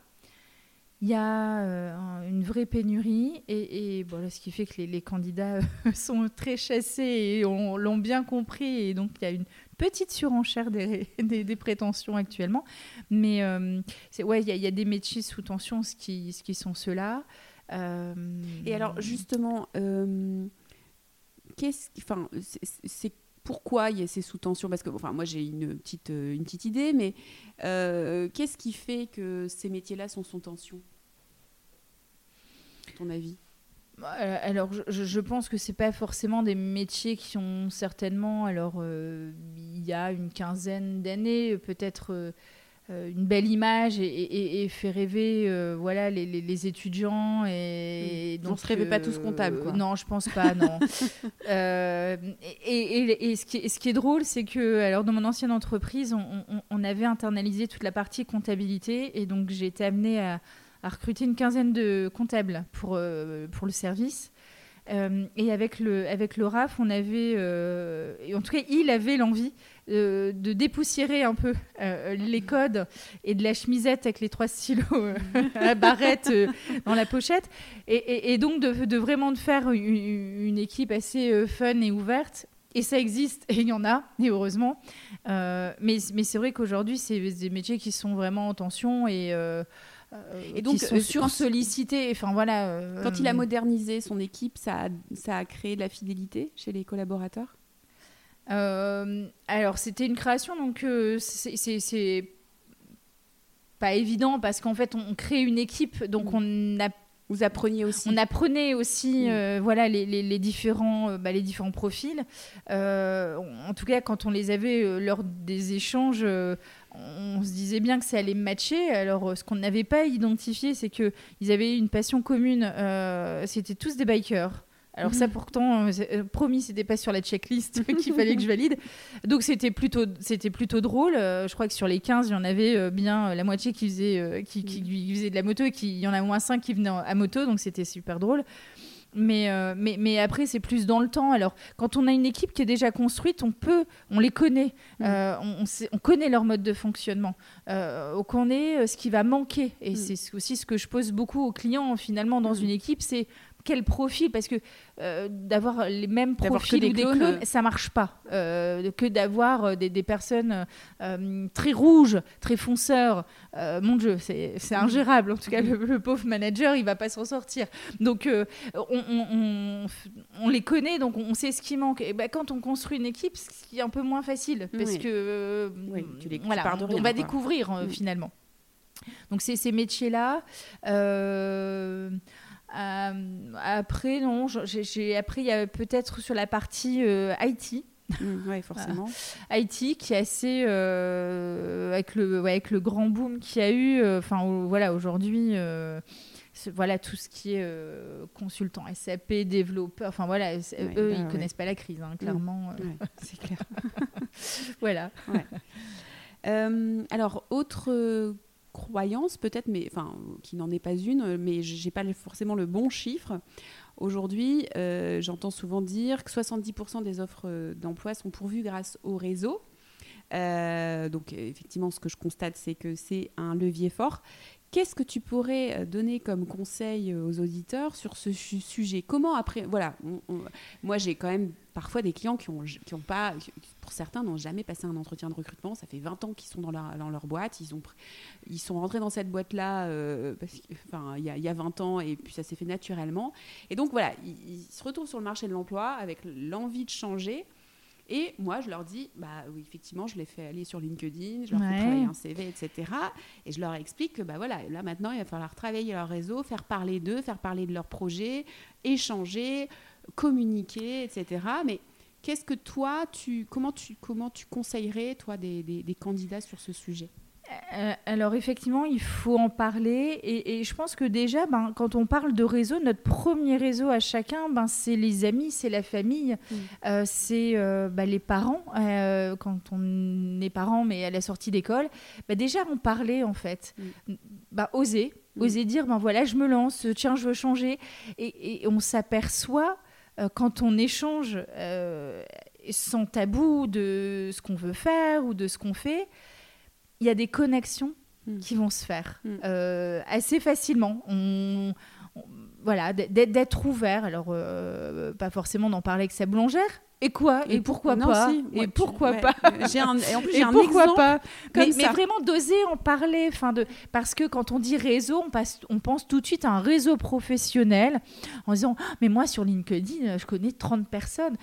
Il y a euh, une vraie pénurie et, ce qui fait que les, candidats *laughs* sont très chassés et l'ont bien compris et donc il y a une petite surenchère des, *laughs* prétentions actuellement. Mais euh, ouais, il y, a des métiers sous tension, ce qui, sont ceux-là. Euh, et alors justement, qu'est-ce, enfin, pourquoi il y a ces sous-tensions Parce que, moi j'ai une petite idée, mais qu'est-ce qui fait que ces métiers-là sont sous tension? Ton avis? Euh, alors, je, pense que c'est pas forcément des métiers qui ont certainement, alors euh, il y a une quinzaine d'années, peut-être euh, une belle image et, fait rêver, voilà, les, étudiants et donc. On se rêvait pas tous comptables, quoi. non, je pense pas, non. *laughs* et, ce, qui est, ce, qui est, drôle, c'est que, alors dans mon ancienne entreprise, on, on, avait internalisé toute la partie comptabilité et donc j'ai été amenée à a recruté une quinzaine de comptables pour, euh, pour le service. Euh, et avec le, avec le RAF, on avait, euh, et en tout cas, il avait l'envie de dépoussiérer un peu les codes et de la chemisette avec les trois stylos à *laughs* barrette dans la pochette. Et, et, donc, de, de, vraiment de faire une, équipe assez fun et ouverte. Et ça existe, et il y en a, et heureusement. mais mais c'est vrai qu'aujourd'hui, c'est des métiers qui sont vraiment en tension et et donc, sur sursollicités. Enfin, voilà, euh, Quand il a modernisé son équipe, ça a, ça a créé de la fidélité chez les collaborateurs? Euh, Alors, c'était une création, donc c'est pas évident parce qu'en fait, on crée une équipe, donc mm. on a vous appreniez aussi. On apprenait aussi, mm. voilà, les, les, différents, bah, les différents profils. en tout cas, quand on les avait lors des échanges, on se disait bien que ça allait matcher. Alors, euh, ce qu'on n'avait pas identifié, c'est qu'ils avaient une passion commune. Euh, c'était tous des bikers. Alors ça, mhm. pourtant, euh, promis, c'était pas sur la checklist *laughs* qu'il fallait que je valide. Donc c'était plutôt, c'était plutôt drôle. je crois que sur les 15, il y en avait bien la moitié qui faisait, qui, qui, qui, faisait de la moto et il y en a moins 5 qui venaient à moto. Donc c'était super drôle. Mais, euh, mais, mais, après, c'est plus dans le temps. Alors, quand on a une équipe qui est déjà construite, on peut, on les connaît, mm. euh, on, on, connaît leur mode de fonctionnement, euh, on connaît ce qui va manquer. Et mm. c'est aussi ce que je pose beaucoup aux clients, finalement, dans mm. une équipe, c'est quel profil Parce que euh, d'avoir les mêmes profils que des, clones, euh. ça marche pas. Euh, que d'avoir des, des, personnes très rouges, très fonceurs, mon Dieu, c'est ingérable. En tout cas, le, pauvre manager, il va pas s'en sortir. Donc, on, on, on, les connaît, donc on sait ce qui manque. Et ben, quand on construit une équipe, c'est un peu moins facile parce que voilà, on, va découvrir mm. finalement. Donc, c'est ces métiers-là. Euh, euh, après, non, j'ai après il y a peut-être sur la partie euh, IT. Mmh, oui, forcément. IT qui est assez euh, avec le avec le grand boom qu'il y a eu. Enfin voilà aujourd'hui voilà tout ce qui est consultant SAP, développeur, enfin voilà, eux ils connaissent pas la crise, hein, clairement. c'est clair. *laughs* voilà. alors autre croyance peut-être, mais enfin qui n'en est pas une, mais j'ai pas forcément le bon chiffre. Aujourd'hui, euh, j'entends souvent dire que 70% des offres d'emploi sont pourvues grâce au réseau. Euh, donc effectivement, ce que je constate, c'est que c'est un levier fort. Qu'est-ce que tu pourrais euh, donner comme conseil aux auditeurs sur ce sujet? Comment après, voilà, moi j'ai quand même parfois des clients qui ont, qui ont pas, pour certains, n'ont jamais passé un entretien de recrutement. Ça fait 20 ans qu'ils sont dans leur, dans leur boîte. Ils, ont, ils sont rentrés dans cette boîte-là euh, il, y a, y a 20 ans et puis ça s'est fait naturellement. Et donc voilà, ils, ils se retrouvent sur le marché de l'emploi avec l'envie de changer. Et moi, je leur dis, bah oui, effectivement, je les fais aller sur LinkedIn, je leur fais travailler un CV, etc. Et je leur explique que, bah voilà, là maintenant, il va falloir travailler leur réseau, faire parler d'eux, faire parler de leurs projets, échanger, communiquer, etc. Mais qu'est-ce que toi, tu, comment tu, comment tu conseillerais, toi, des, des candidats sur ce sujet? Alors effectivement, il faut en parler et, je pense que déjà, ben, quand on parle de réseau, notre premier réseau à chacun, ben, c'est les amis, c'est la famille, mm. euh, c'est euh, ben, les parents. quand on est parent, mais à la sortie d'école, ben, déjà en parler en fait, mm. oser. Mm. Oser dire, ben voilà, je me lance, tiens, je veux changer. Et, on s'aperçoit, euh, quand on échange euh, sans tabou de ce qu'on veut faire ou de ce qu'on fait, il y a des connexions mm. qui vont se faire mm. euh, assez facilement. On, voilà, d'être ouvert. Alors, pas forcément d'en parler avec sa boulangère, et quoi? Et pourquoi pas? Et pourquoi pas? *laughs* J'ai un, et en plus, j'ai un exemple pas? mais, vraiment d'oser en parler, enfin de parce que quand on dit réseau, on, passe, on pense tout de suite à un réseau professionnel en disant mais moi sur LinkedIn, je connais 30 personnes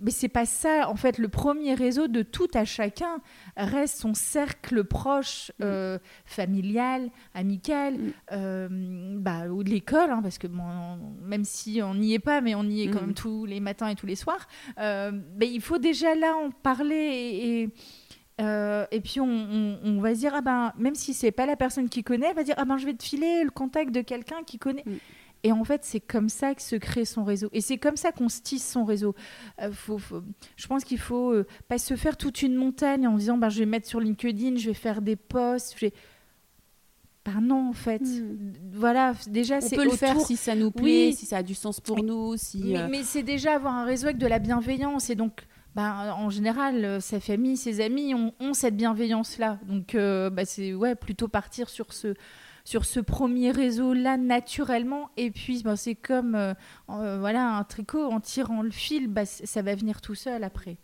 mais c'est pas ça. En fait, le premier réseau de tout à chacun reste son cercle proche, mm. euh, familial, amical, mm. euh, bah, ou de l'école, hein, parce que même si on n'y est pas, mais on y est quand mm. même tous les matins et tous les soirs. Euh, il faut déjà là en parler et, et puis on, va dire ah ben même si c'est pas la personne qui connaît, on va dire ah ben je vais te filer le contact de quelqu'un qui connaît. Et en fait, c'est comme ça que se crée son réseau. Et c'est comme ça qu'on se tisse son réseau. Euh, je pense qu'il faut euh, pas se faire toute une montagne en disant bah, je vais mettre sur LinkedIn, je vais faire des posts. Je bah non, en fait. Hmm. Voilà, déjà, c'est. On peut le faire si ça nous plaît, si ça a du sens pour nous. Si, mais, euh, mais c'est déjà avoir un réseau avec de la bienveillance. Et donc, bah, en général, sa famille, ses amis ont, ont cette bienveillance-là. Donc, bah, c'est ouais, plutôt partir sur ce sur ce premier réseau-là naturellement. Et puis, ben, c'est comme euh, euh, voilà, un tricot, en tirant le fil, bah, ça va venir tout seul après.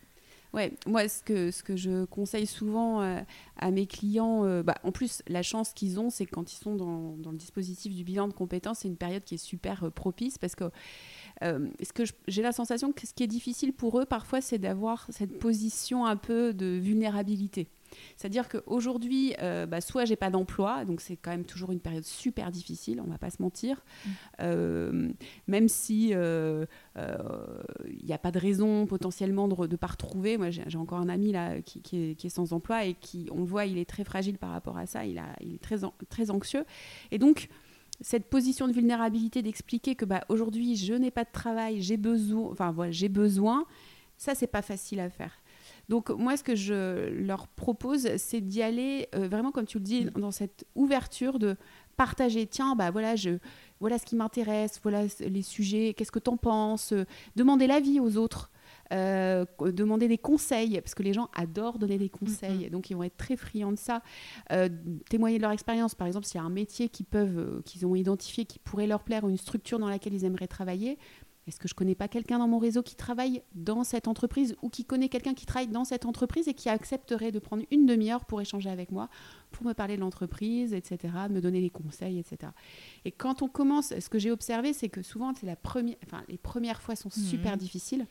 Ouais, moi, ce que, ce que je conseille souvent euh, à mes clients, bah, en plus, la chance qu'ils ont, c'est quand ils sont dans, dans, le dispositif du bilan de compétences, c'est une période qui est super propice parce que que j'ai la sensation que ce qui est difficile pour eux parfois, c'est d'avoir cette position un peu de vulnérabilité. C'est-à-dire qu'aujourd'hui, euh, bah, soit j'ai pas d'emploi, donc c'est quand même toujours une période super difficile, on va pas se mentir. Mm. Euh, même si il euh, n'y a pas de raison potentiellement de ne pas retrouver. Moi, j'ai encore un ami là qui, est, sans emploi et qui, on le voit, il est très fragile par rapport à ça. Il, a, il est très, très anxieux. Et donc, cette position de vulnérabilité d'expliquer que bah, aujourd'hui je n'ai pas de travail, j'ai besoin, enfin voilà, j'ai besoin, ça c'est pas facile à faire. Donc moi, ce que je leur propose, c'est d'y aller euh, vraiment, comme tu le dis, dans cette ouverture de partager. Tiens, bah voilà, je, voilà ce qui m'intéresse, voilà les sujets, qu'est-ce que tu en penses Demander l'avis aux autres. Euh, demander des conseils, parce que les gens adorent donner des conseils, donc ils vont être très friands de ça. Euh, témoigner de leur expérience, par exemple, s'il y a un métier qu'ils peuvent, qu'ils ont identifié, qui pourrait leur plaire, ou une structure dans laquelle ils aimeraient travailler, est-ce que je connais pas quelqu'un dans mon réseau qui travaille dans cette entreprise ou qui connaît quelqu'un qui travaille dans cette entreprise et qui accepterait de prendre une demi-heure pour échanger avec moi, pour me parler de l'entreprise, etc., me donner des conseils, etc. Et quand on commence, ce que j'ai observé, c'est que souvent, c'est la première, enfin, les premières fois sont super mhm. difficiles.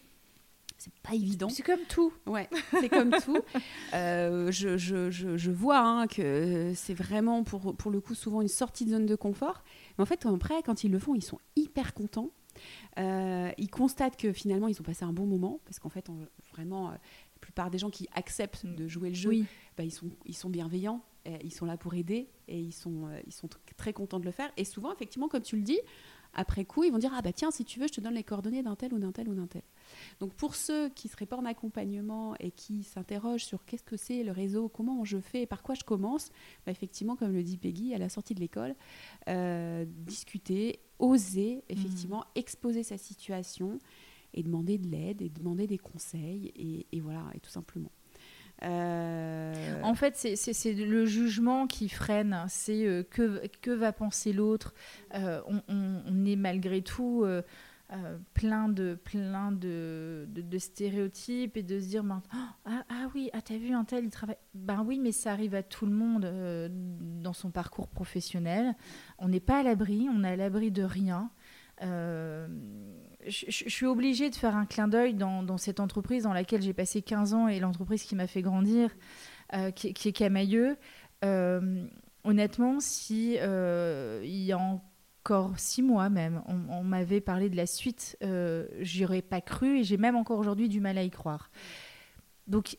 C'est pas évident. C'est comme tout. Ouais, c'est comme tout. *laughs* Euh, je, je, je, vois hein, que c'est vraiment pour, pour le coup souvent une sortie de zone de confort. Mais en fait, après, quand ils le font, ils sont hyper contents euh, ils constatent que finalement, ils ont passé un bon moment, parce qu'en fait, vraiment, euh, la plupart des gens qui acceptent de jouer le jeu, bah, ils, sont, ils sont bienveillants, ils sont là pour aider, et ils sont, euh, ils sont très contents de le faire. Et souvent, effectivement, comme tu le dis, après coup, ils vont dire Ah bah tiens, si tu veux, je te donne les coordonnées d'un tel ou d'un tel ou d'un tel. Donc pour ceux qui seraient pas en accompagnement et qui s'interrogent sur qu'est-ce que c'est le réseau, comment je fais, par quoi je commence, bah effectivement, comme le dit Peggy, à la sortie de l'école, euh, discuter, oser, effectivement, mmh. exposer sa situation et demander de l'aide et demander des conseils et, et voilà, et tout simplement. Euh, en fait, c'est le jugement qui freine. C'est euh, que, que va penser l'autre. Euh, on, est malgré tout plein, de, plein de, de, stéréotypes et de se dire oh, ah, ah, oui, ah, t'as vu un tel, il travaille. Ben oui, mais ça arrive à tout le monde dans son parcours professionnel. On n'est pas à l'abri, on est à l'abri de rien je, suis obligée de faire un clin d'œil dans, cette entreprise dans laquelle j'ai passé 15 ans et l'entreprise qui m'a fait grandir, euh, qui, est Camailleux. Euh, honnêtement, si euh, il y a encore six mois même, on, m'avait parlé de la suite, j'y aurais pas cru et j'ai même encore aujourd'hui du mal à y croire. Donc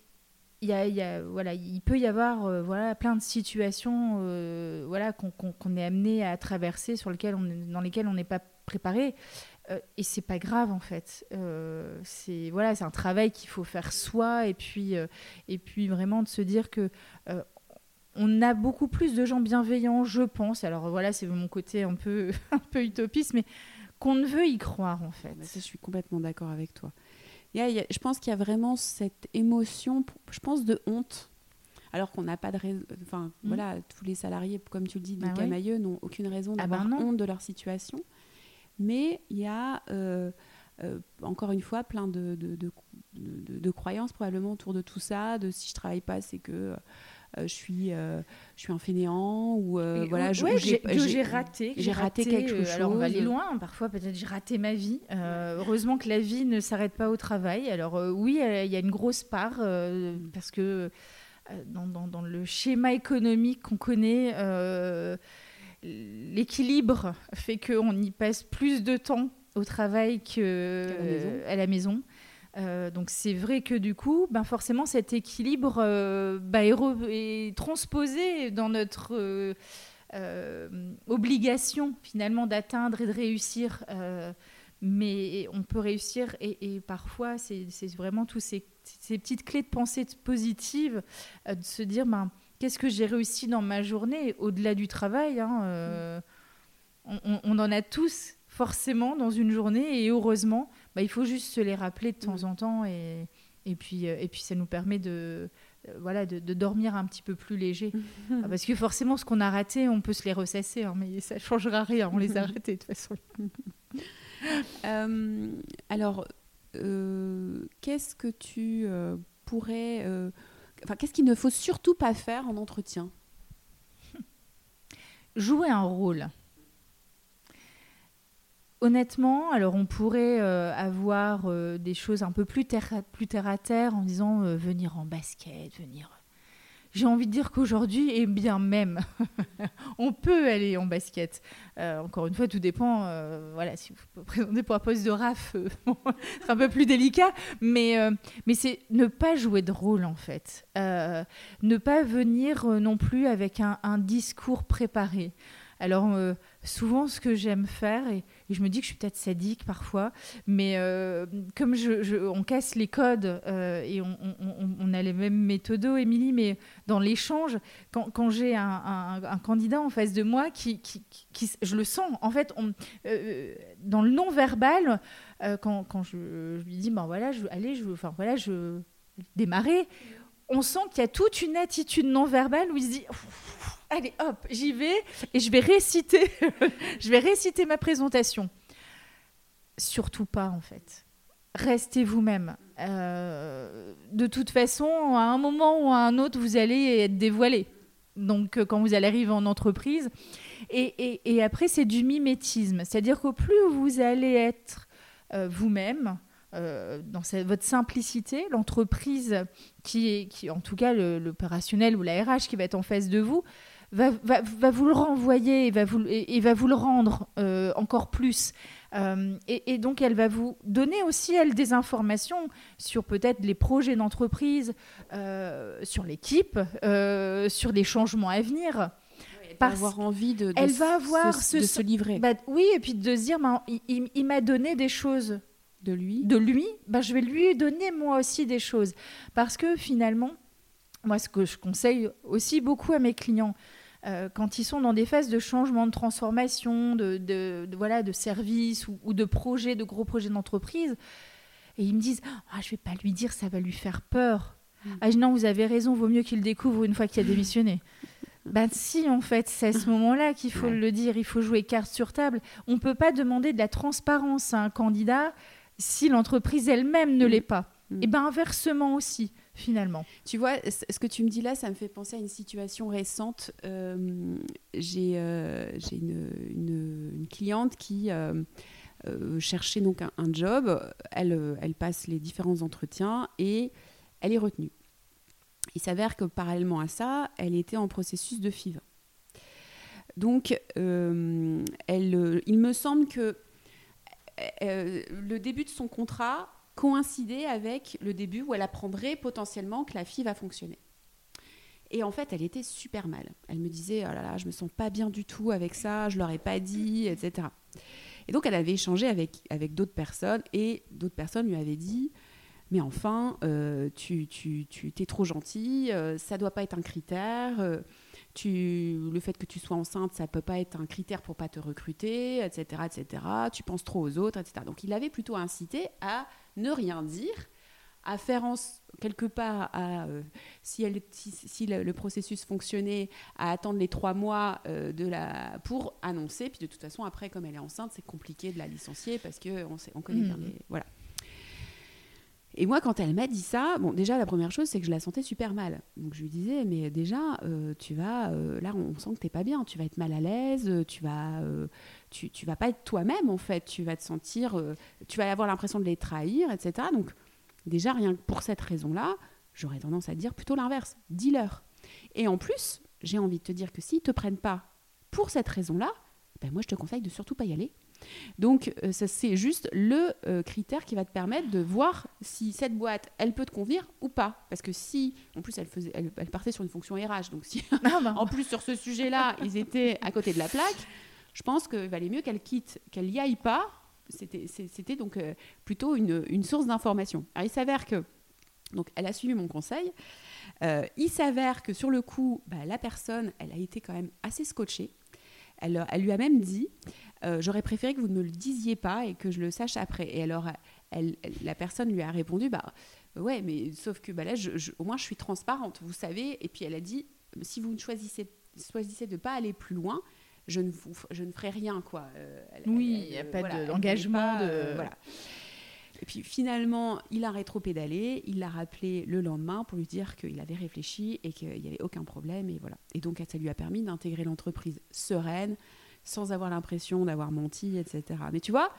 il, y a, voilà, il peut y avoir voilà, plein de situations voilà, qu'on est amené à traverser sur lesquelles on, dans lesquelles on n'est pas préparé. Euh, et c'est pas grave en fait. Euh, c'est voilà, c'est un travail qu'il faut faire soi et puis euh, et puis vraiment de se dire que on a beaucoup plus de gens bienveillants, je pense. Alors voilà, c'est mon côté un peu, *laughs* un peu utopiste, mais qu'on ne veut y croire en fait. je suis complètement d'accord avec toi. je pense qu'il y a vraiment cette émotion, je pense, de honte. Alors qu'on n'a pas de raison. Enfin, mmh. voilà, tous les salariés, comme tu le dis, de bah n'ont aucune raison ah bah d'avoir honte de leur situation. Mais il y a, euh, euh, encore une fois, plein de de, de, croyances probablement autour de tout ça, de si je travaille pas, c'est que euh, je suis euh, je suis un fainéant ou euh, voilà j'ai raté j'ai raté, quelque chose alors on va aller loin parfois peut-être j'ai raté ma vie. Heureusement que la vie ne s'arrête pas au travail. Alors oui il y a une grosse part parce que dans, dans, dans, le schéma économique qu'on connaît l'équilibre fait qu'on y passe plus de temps au travail qu'à la maison. Euh, donc c'est vrai que du coup, ben forcément cet équilibre euh, ben, est, transposé dans notre euh, obligation finalement d'atteindre et de réussir. mais on peut réussir et, parfois c'est vraiment tous ces, petites clés de pensée positive de se dire ben, qu'est-ce que j'ai réussi dans ma journée au-delà du travail. Hein, on, en a tous forcément dans une journée et heureusement bah, il faut juste se les rappeler de temps mm. en temps et, et, puis, euh, et puis ça nous permet de, euh, voilà, de, dormir un petit peu plus léger. *laughs* Ah, parce que forcément, ce qu'on a raté, on peut se les ressasser, hein, mais ça ne changera rien, on les a *laughs* ratés de toute façon. *laughs* Euh, alors, qu'est-ce que tu pourrais... Enfin, qu'est-ce qu'il ne faut surtout pas faire en entretien? Jouer un rôle. Honnêtement, alors on pourrait euh, avoir euh, des choses un peu plus terre, à terre en disant euh, venir en basket, venir. J'ai envie de dire qu'aujourd'hui, et bien même, *laughs* on peut aller en basket. encore une fois, tout dépend. voilà, si vous vous présentez pour un poste de RAF, *laughs* c'est un peu plus délicat. Mais, mais c'est ne pas jouer de rôle, en fait. ne pas venir non plus avec un, un discours préparé. Alors, souvent, ce que j'aime faire, et et je me dis que je suis peut-être sadique parfois, mais euh, comme on casse les codes euh, et on, a les mêmes méthodos, Émilie, mais dans l'échange, quand, j'ai un, candidat en face de moi qui, je le sens, en fait, euh, dans le non-verbal, quand, quand je, lui dis, ben voilà, je, allez, je, enfin voilà, je démarrer, on sent qu'il y a toute une attitude non-verbale où il se dit allez hop, j'y vais et je vais réciter, *laughs* je vais réciter ma présentation. Surtout pas en fait. Restez vous-même. Euh, de toute façon, à un moment ou à un autre, vous allez être dévoilé. Donc, euh, quand vous allez arriver en entreprise. Et, après, c'est du mimétisme. C'est-à-dire qu'au plus vous allez être euh, vous-même, dans votre simplicité, l'entreprise qui est, qui, en tout cas l'opérationnel ou la RH qui va être en face de vous, va, va, vous le renvoyer et va vous, et, va vous le rendre euh, encore plus. Euh, et, donc, elle va vous donner aussi, elle, des informations sur peut-être les projets d'entreprise, euh, sur l'équipe, sur les changements à venir. elle va avoir envie de, elle va avoir se, de se livrer. Bah, oui, et puis de se dire, bah, il, m'a donné des choses. De lui De lui, bah, je vais lui donner moi aussi des choses. Parce que finalement, moi, ce que je conseille aussi beaucoup à mes clients, euh, quand ils sont dans des phases de changement, de transformation, de, de, voilà, de services ou, de projets, de gros projets d'entreprise, et ils me disent ah, Je vais pas lui dire, ça va lui faire peur. Mm. Ah non, vous avez raison, vaut mieux qu'il découvre une fois qu'il a démissionné. ben si, en fait, c'est à ce moment-là qu'il faut le dire, il faut jouer carte sur table. On ne peut pas demander de la transparence à un candidat si l'entreprise elle-même ne mm. l'est pas. Mm. Et ben inversement aussi finalement. Tu vois, ce que tu me dis là, ça me fait penser à une situation récente. Euh, j'ai euh, une, une, cliente qui euh, cherchait donc un, job. Elle, elle passe les différents entretiens et elle est retenue. Il s'avère que parallèlement à ça, elle était en processus de FIV. Donc, elle, il me semble que le début de son contrat coïncider avec le début où elle apprendrait potentiellement que la fille va fonctionner. Et en fait, elle était super mal. Elle me disait Oh là là, je me sens pas bien du tout avec ça, je leur ai pas dit, etc. Et donc, elle avait échangé avec, avec d'autres personnes et d'autres personnes lui avaient dit Mais enfin, euh, tu, tu, tu es trop gentil, euh, ça doit pas être un critère. Tu, le fait que tu sois enceinte, ça peut pas être un critère pour pas te recruter, etc., etc. Tu penses trop aux autres, etc. Donc il avait plutôt incité à ne rien dire, à faire en, quelque part, à, euh, si, elle, si, le, processus fonctionnait, à attendre les trois mois euh, de la, pour annoncer. Puis de toute façon, après, comme elle est enceinte, c'est compliqué de la licencier parce qu'on on connaît bien mm. les. Voilà. Et moi, quand elle m'a dit ça, bon, déjà, la première chose, c'est que je la sentais super mal. Donc, je lui disais, mais déjà, euh, tu vas, là, on sent que t'es pas bien, tu vas être mal à l'aise, tu vas, tu, tu, vas pas être toi-même, en fait, tu vas te sentir, tu vas avoir l'impression de les trahir, etc. Donc, Déjà, rien que pour cette raison-là, j'aurais tendance à dire plutôt l'inverse. Dis-leur. Et en plus, j'ai envie de te dire que s'ils te prennent pas pour cette raison-là, ben moi, je te conseille de surtout pas y aller. Donc, euh, ça, c'est juste le euh, critère qui va te permettre de voir si cette boîte, elle peut te convenir ou pas. Parce que si, en plus, elle, faisait, elle, partait sur une fonction RH, donc si, ah, bah. *laughs* en plus, sur ce sujet-là, ils étaient à côté de la plaque, je pense qu'il valait mieux qu'elle quitte, qu'elle y aille pas, c'était donc euh, plutôt une, source d'information. Alors il s'avère que, donc elle a suivi mon conseil, il s'avère que sur le coup, bah, la personne, elle a été quand même assez scotchée. Elle, elle lui a même dit, euh, j'aurais préféré que vous ne me le disiez pas et que je le sache après. Et alors, elle, la personne lui a répondu, bah ouais, mais sauf que bah, là, au moins je suis transparente, vous savez. Et puis elle a dit, si vous ne choisissez, choisissez de ne pas aller plus loin, je ne, je ne ferai rien, quoi. Euh, oui, il n'y a pas d'engagement. De, euh, voilà. Et puis finalement, il a rétro-pédalé, il l'a rappelé le lendemain pour lui dire qu'il avait réfléchi et qu'il n'y avait aucun problème. Et voilà. Et donc, ça lui a permis d'intégrer l'entreprise sereine, sans avoir l'impression d'avoir menti, etc. Mais tu vois,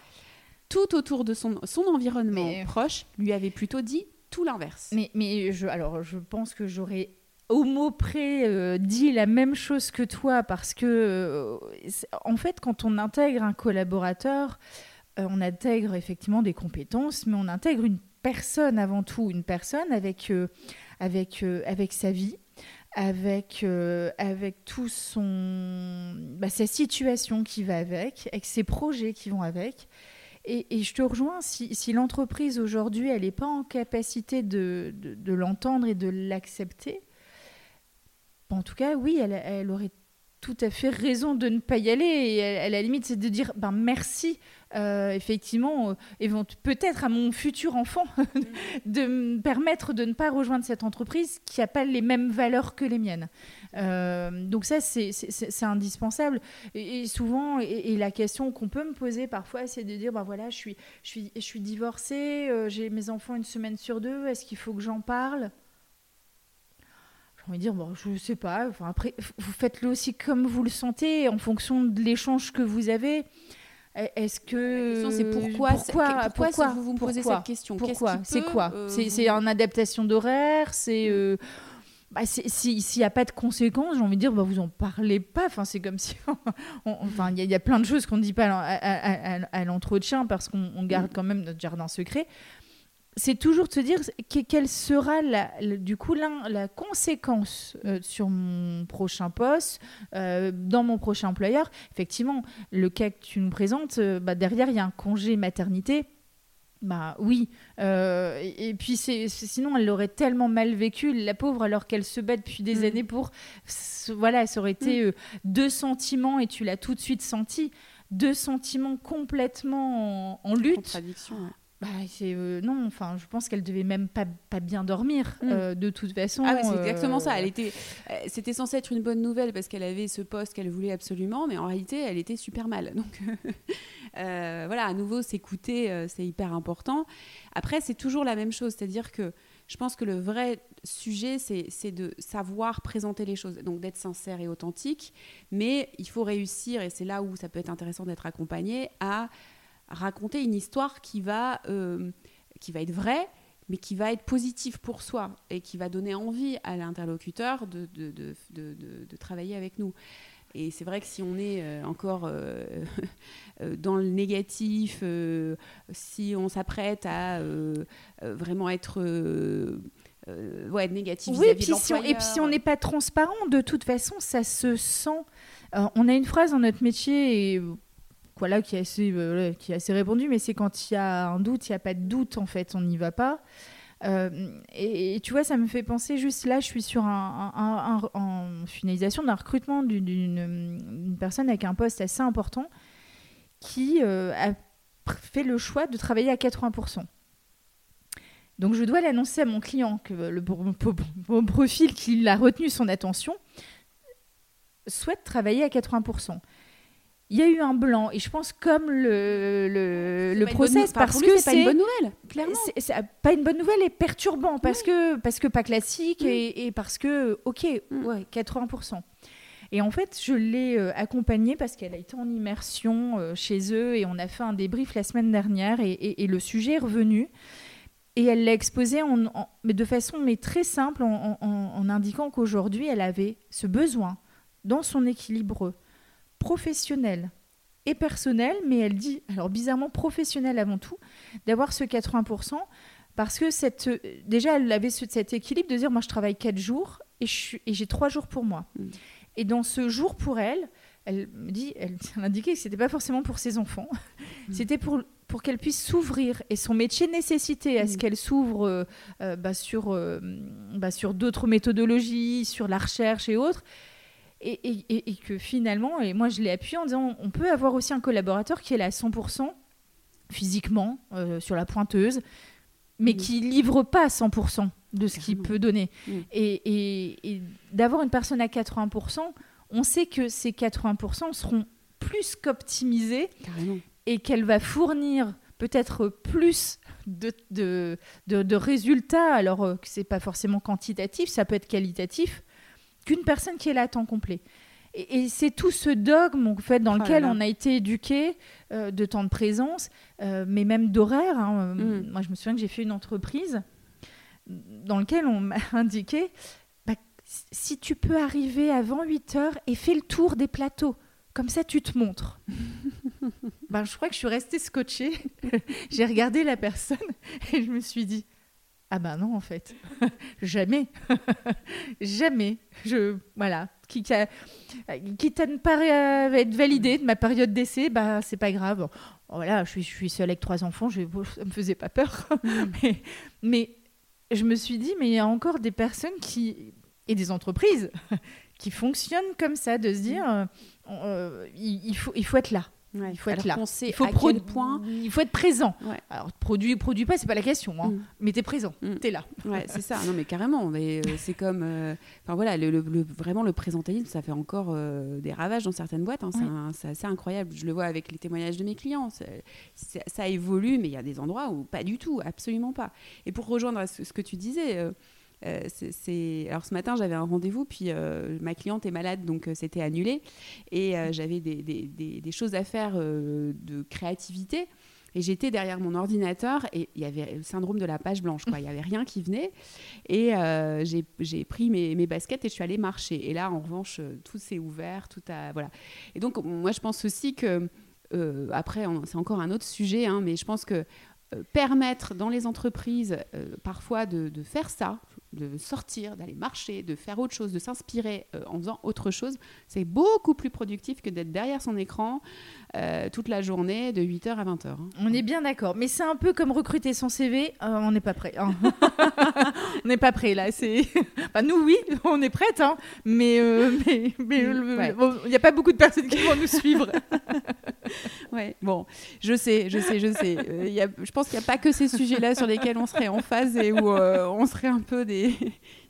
tout autour de son, son environnement proche lui avait plutôt dit tout l'inverse. Mais, mais je, alors, je pense que j'aurais au mot près euh, dit la même chose que toi parce que euh, en fait quand on intègre un collaborateur on intègre effectivement des compétences mais on intègre une personne avant tout une personne avec avec avec sa vie avec avec tout son bah, sa situation qui va avec avec ses projets qui vont avec. Et, je te rejoins, si, si l'entreprise aujourd'hui, elle n'est pas en capacité de, de, de l'entendre et de l'accepter, en tout cas, oui, elle, aurait tout à fait raison de ne pas y aller. Et à, la limite, c'est de dire ben, merci, euh, effectivement, euh, peut-être à mon futur enfant, *laughs* de me permettre de ne pas rejoindre cette entreprise qui n'a pas les mêmes valeurs que les miennes. Euh, donc ça, c'est indispensable. Et, souvent, et, la question qu'on peut me poser parfois, c'est de dire, ben voilà, je suis, je suis, je suis divorcée, j'ai mes enfants une semaine sur deux, est-ce qu'il faut que j'en parle? Envie de dire, bon, je sais pas. Enfin, après, vous faites-le aussi comme vous le sentez, en fonction de l'échange que vous avez. E, est-ce que c'est pourquoi pourquoi, pourquoi, vous vous posez cette question? Pourquoi C'est quoi euh, C'est une adaptation d'horaire C'est euh, bah, s'il n'y a pas de conséquences, j'ai envie de dire, bah, vous en parlez pas. Enfin, c'est comme *laughs* si, enfin, il y, a plein de choses qu'on ne dit pas à, à, à l'entretien parce qu'on garde mm. quand même notre jardin secret c'est toujours de se dire quelle sera la, du coup la, la conséquence euh, sur mon prochain poste, euh, dans mon prochain employeur. Effectivement, le cas que tu nous présentes, euh, bah, derrière, il y a un congé maternité. Bah oui. Et, puis c'est, sinon, elle l'aurait tellement mal vécu, la pauvre, alors qu'elle se bat depuis des mm. années pour. Voilà, ça aurait été mm. deux sentiments et tu l'as tout de suite senti. Deux sentiments complètement en, lutte. Contradiction. Bah, euh, non, enfin, je pense qu'elle devait même pas, pas bien dormir mm. euh, de toute façon. Ah, c'est exactement ça. Elle euh, était, c'était censé être une bonne nouvelle parce qu'elle avait ce poste qu'elle voulait absolument, mais en réalité, elle était super mal. Donc, *laughs* voilà, à nouveau, s'écouter, c'est hyper important. Après, c'est toujours la même chose, c'est-à-dire que je pense que le vrai sujet, c'est de savoir présenter les choses, donc d'être sincère et authentique, mais il faut réussir, et c'est là où ça peut être intéressant d'être accompagné, à raconter une histoire qui va, euh, qui va être vraie, mais qui va être positive pour soi et qui va donner envie à l'interlocuteur de, de, de, de, travailler avec nous. Et c'est vrai que si on est euh, encore euh, *laughs* dans le négatif, si on s'apprête à vraiment être ouais, négatif oui, vis-à-vis de Et puis si on n'est pas transparent, de toute façon, ça se sent. on a une phrase dans notre métier, et voilà, qui est assez, euh, qui assez mais c'est quand il y a un doute, il n'y a pas de doute, en fait, on n'y va pas. et, tu vois, ça me fait penser juste là, je suis sur un, en finalisation d'un recrutement d'une personne avec un poste assez important qui a fait le choix de travailler à 80%. Donc je dois l'annoncer à mon client que le bon, profil qui a retenu son attention souhaite travailler à 80%. Il y a eu un blanc. Et je pense comme le, le, process parce que c'est pas une bonne nouvelle clairement. c'est pas une bonne nouvelle et perturbant parce que parce que pas classique et, parce que ok mm. ouais 80% et en fait je l'ai euh, accompagnée parce qu'elle a été en immersion euh, chez eux et on a fait un débrief la semaine dernière et, et le sujet est revenu. Et elle l'a exposé en, mais de façon mais très simple en, indiquant qu'aujourd'hui, elle avait ce besoin dans son équilibre professionnel et personnel, mais elle dit, alors bizarrement professionnel avant tout, d'avoir ce 80%, parce que cette, déjà, elle avait cet équilibre de dire, moi je travaille 4 jours et j'ai 3 jours pour moi. Mm. Et dans ce jour pour elle, elle me dit, *laughs* elle, indiquait que c'était pas forcément pour ses enfants, mm. c'était pour pour qu'elle puisse s'ouvrir et son métier nécessitait à ce mm. qu'elle s'ouvre euh, euh, bah, sur, euh, bah, sur d'autres méthodologies, sur la recherche et autres. Et, et, que finalement, et moi je l'ai appuyé en disant, on peut avoir aussi un collaborateur qui est là à 100% physiquement sur la pointeuse, mais mm. qui livre pas 100% de ce qu'il peut donner. Et, d'avoir une personne à 80%, on sait que ces 80% seront plus qu'optimisés et qu'elle va fournir peut-être plus de, de, de, résultats, alors euh, que ce n'est pas forcément quantitatif, ça peut être qualitatif, qu'une personne qui est là à temps complet. Et, c'est tout ce dogme en fait, dans oh lequel on a été éduqué euh, de temps de présence, euh, mais même d'horaire. Hein. Mm. Moi, je me souviens que j'ai fait une entreprise dans laquelle on m'a *laughs* indiqué bah, si tu peux arriver avant 8 heures et fais le tour des plateaux. Comme ça, tu te montres. *laughs* ben, je crois que je suis restée scotchée. *laughs* J'ai regardé la personne et je me suis dit Ah ben non, en fait. *laughs* Jamais. *laughs* Jamais. Je, voilà. Quitte à, quitte à ne pas être validée de ma période d'essai, bah, c'est pas grave. Voilà, je suis, je suis seule avec trois enfants, je, ça me faisait pas peur. *laughs* Mm. mais, mais je me suis dit, mais il y a encore des personnes qui et des entreprises qui fonctionnent comme ça, de se dire, euh, euh, il, faut, il faut être là. Il faut être là. il faut à point. Il faut être présent. Alors produit, produit pas, c'est pas la question. Hein. Mm. Mais t'es présent, mm. t'es là. Ouais, c'est ça. Non, mais carrément. Euh, c'est comme, enfin voilà, le, vraiment le présentalisme, ça fait encore des ravages dans certaines boîtes. Hein. C'est assez incroyable. Je le vois avec les témoignages de mes clients. ça évolue, mais il y a des endroits où pas du tout, absolument pas. Et pour rejoindre ce que tu disais. Euh, alors ce matin j'avais un rendez-vous puis euh, ma cliente est malade donc euh, c'était annulé. Et j'avais des, choses à faire de créativité. Et j'étais derrière mon ordinateur et il y avait le syndrome de la page blanche quoi. Il y avait rien qui venait. Et j'ai pris mes, baskets et je suis allée marcher. Et là en revanche tout s'est ouvert tout a voilà. Et donc moi je pense aussi que après c'est encore un autre sujet hein, mais je pense que permettre dans les entreprises parfois de, faire ça, de sortir, d'aller marcher, de faire autre chose, de s'inspirer euh, en faisant autre chose, c'est beaucoup plus productif que d'être derrière son écran euh, toute la journée de 8h à 20h. Hein. On est bien d'accord, mais c'est un peu comme recruter son CV, euh, on n'est pas prêt. Hein. *laughs* on n'est pas prêt là, c'est *laughs* nous oui, on est prête hein. mais *laughs* mais il n'y a pas beaucoup de personnes qui vont nous suivre. ouais, bon, je sais, je sais, je sais. je pense qu'il n'y a pas que ces sujets-là sur lesquels on serait en phase et où on serait un peu des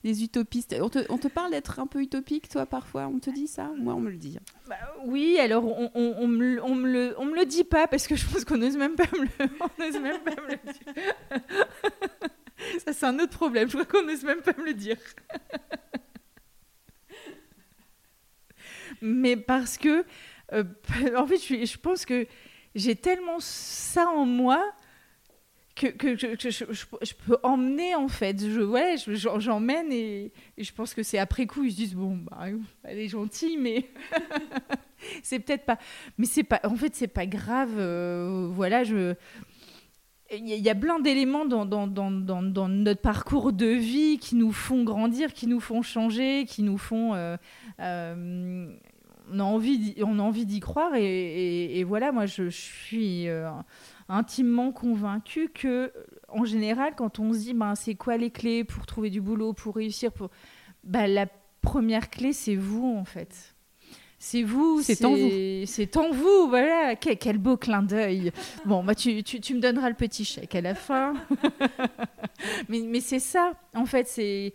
des, utopistes. On te, parle d'être un peu utopique, toi, parfois? On te dit ça? Moi, on me le dit. Bah, oui, alors on, on, on, me, le, dit pas parce que je pense qu'on n'ose même pas me le, *laughs* même pas me le dire. ça, c'est un autre problème. Je crois qu'on n'ose même pas me le dire. Mais parce que, euh, *laughs* en fait, je pense que j'ai tellement ça en moi que, je, peux emmener en fait. Je, ouais, j'emmène et, je pense que c'est après coup ils se disent bon bah elle est gentille mais *laughs* c'est peut-être pas. Mais c'est pas. En fait c'est pas grave. Euh, voilà je. Il y, a plein d'éléments dans, dans, dans, dans, notre parcours de vie qui nous font grandir, qui nous font changer, qui nous font. Euh, euh, on a envie, on a envie d'y croire. Et, voilà, moi, je, suis euh, intimement convaincue que, en général, quand on se dit, ben, c'est quoi les clés pour trouver du boulot, pour réussir, pour, ben, la première clé, c'est vous, en fait. C'est vous, c'est en vous. C'est en vous, voilà. Quel, beau clin d'œil. Bon, bah, tu, tu, me donneras le petit chèque à la fin. *laughs* mais, mais c'est ça, en fait, c'est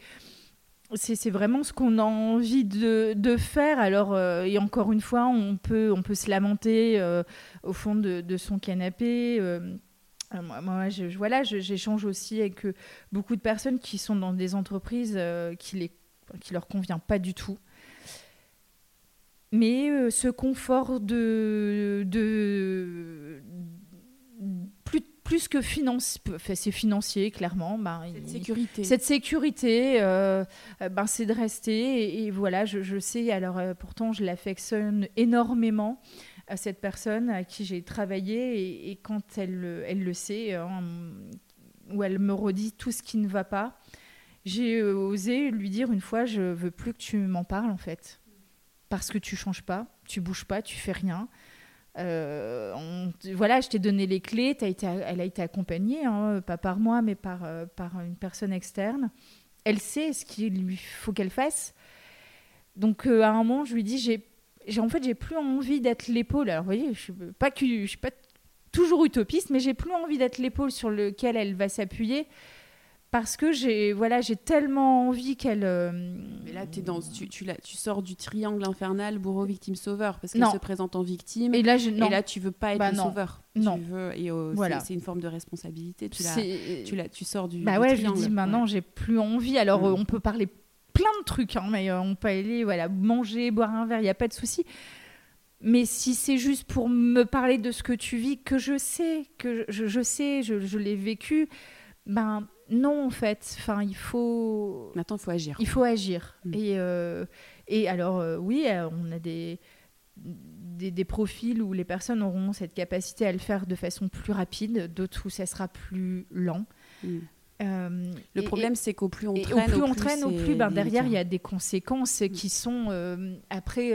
c'est vraiment ce qu'on a envie de, faire. Alors, euh, et encore une fois, on peut, on peut se lamenter euh, au fond de, son canapé. Euh, moi, voilà, j'échange aussi avec beaucoup de personnes qui sont dans des entreprises qui les qui leur convient pas du tout. Mais ce confort de, de plus que finance, c'est financier clairement. Ben, cette sécurité. Cette sécurité, euh, euh, ben, c'est de rester. Et, voilà, je, sais, alors euh, pourtant je l'affectionne énormément à cette personne à qui j'ai travaillé. Et, quand elle, elle le sait, hein, où elle me redit tout ce qui ne va pas, j'ai osé lui dire une fois, je veux plus que tu m'en parles en fait. Parce que tu changes pas, tu bouges pas, tu fais rien. Euh, voilà, je t'ai donné les clés, été, elle a été accompagnée, hein, pas par moi, mais par, euh, par une personne externe. Elle sait ce qu'il lui faut qu'elle fasse. Donc euh, à un moment, je lui dis, j'ai, en fait, j'ai plus envie d'être l'épaule. Alors vous voyez, je suis pas suis pas toujours utopiste, mais j'ai plus envie d'être l'épaule sur lequel elle va s'appuyer parce que j'ai voilà j'ai tellement envie qu'elle euh, mais là es dans tu, tu, tu, sors du triangle infernal bourreau victime sauveur parce qu'elle se présente en victime et là je, et là tu veux pas être bah, le sauveur. Non. tu veux, et oh, voilà. c'est une forme de responsabilité tu la, tu, la, tu sors du bah ouais je dis maintenant j'ai plus envie. Alors euh, on peut parler plein de trucs hein, mais euh, on peut aller voilà manger boire un verre il y a pas de souci. Mais si c'est juste pour me parler de ce que tu vis que je sais que je, je sais je, je l'ai vécu ben non, en fait. Enfin, il faut. Maintenant, il faut agir. Il faut agir. Mm. Et, euh, et alors, euh, oui, euh, on a des, des, profils où les personnes auront cette capacité à le faire de façon plus rapide, d'autres où ça sera plus lent. Mm. le problème, c'est qu'au plus on traîne, au plus, on traîne, au plus ben, derrière, il y a des conséquences qui sont après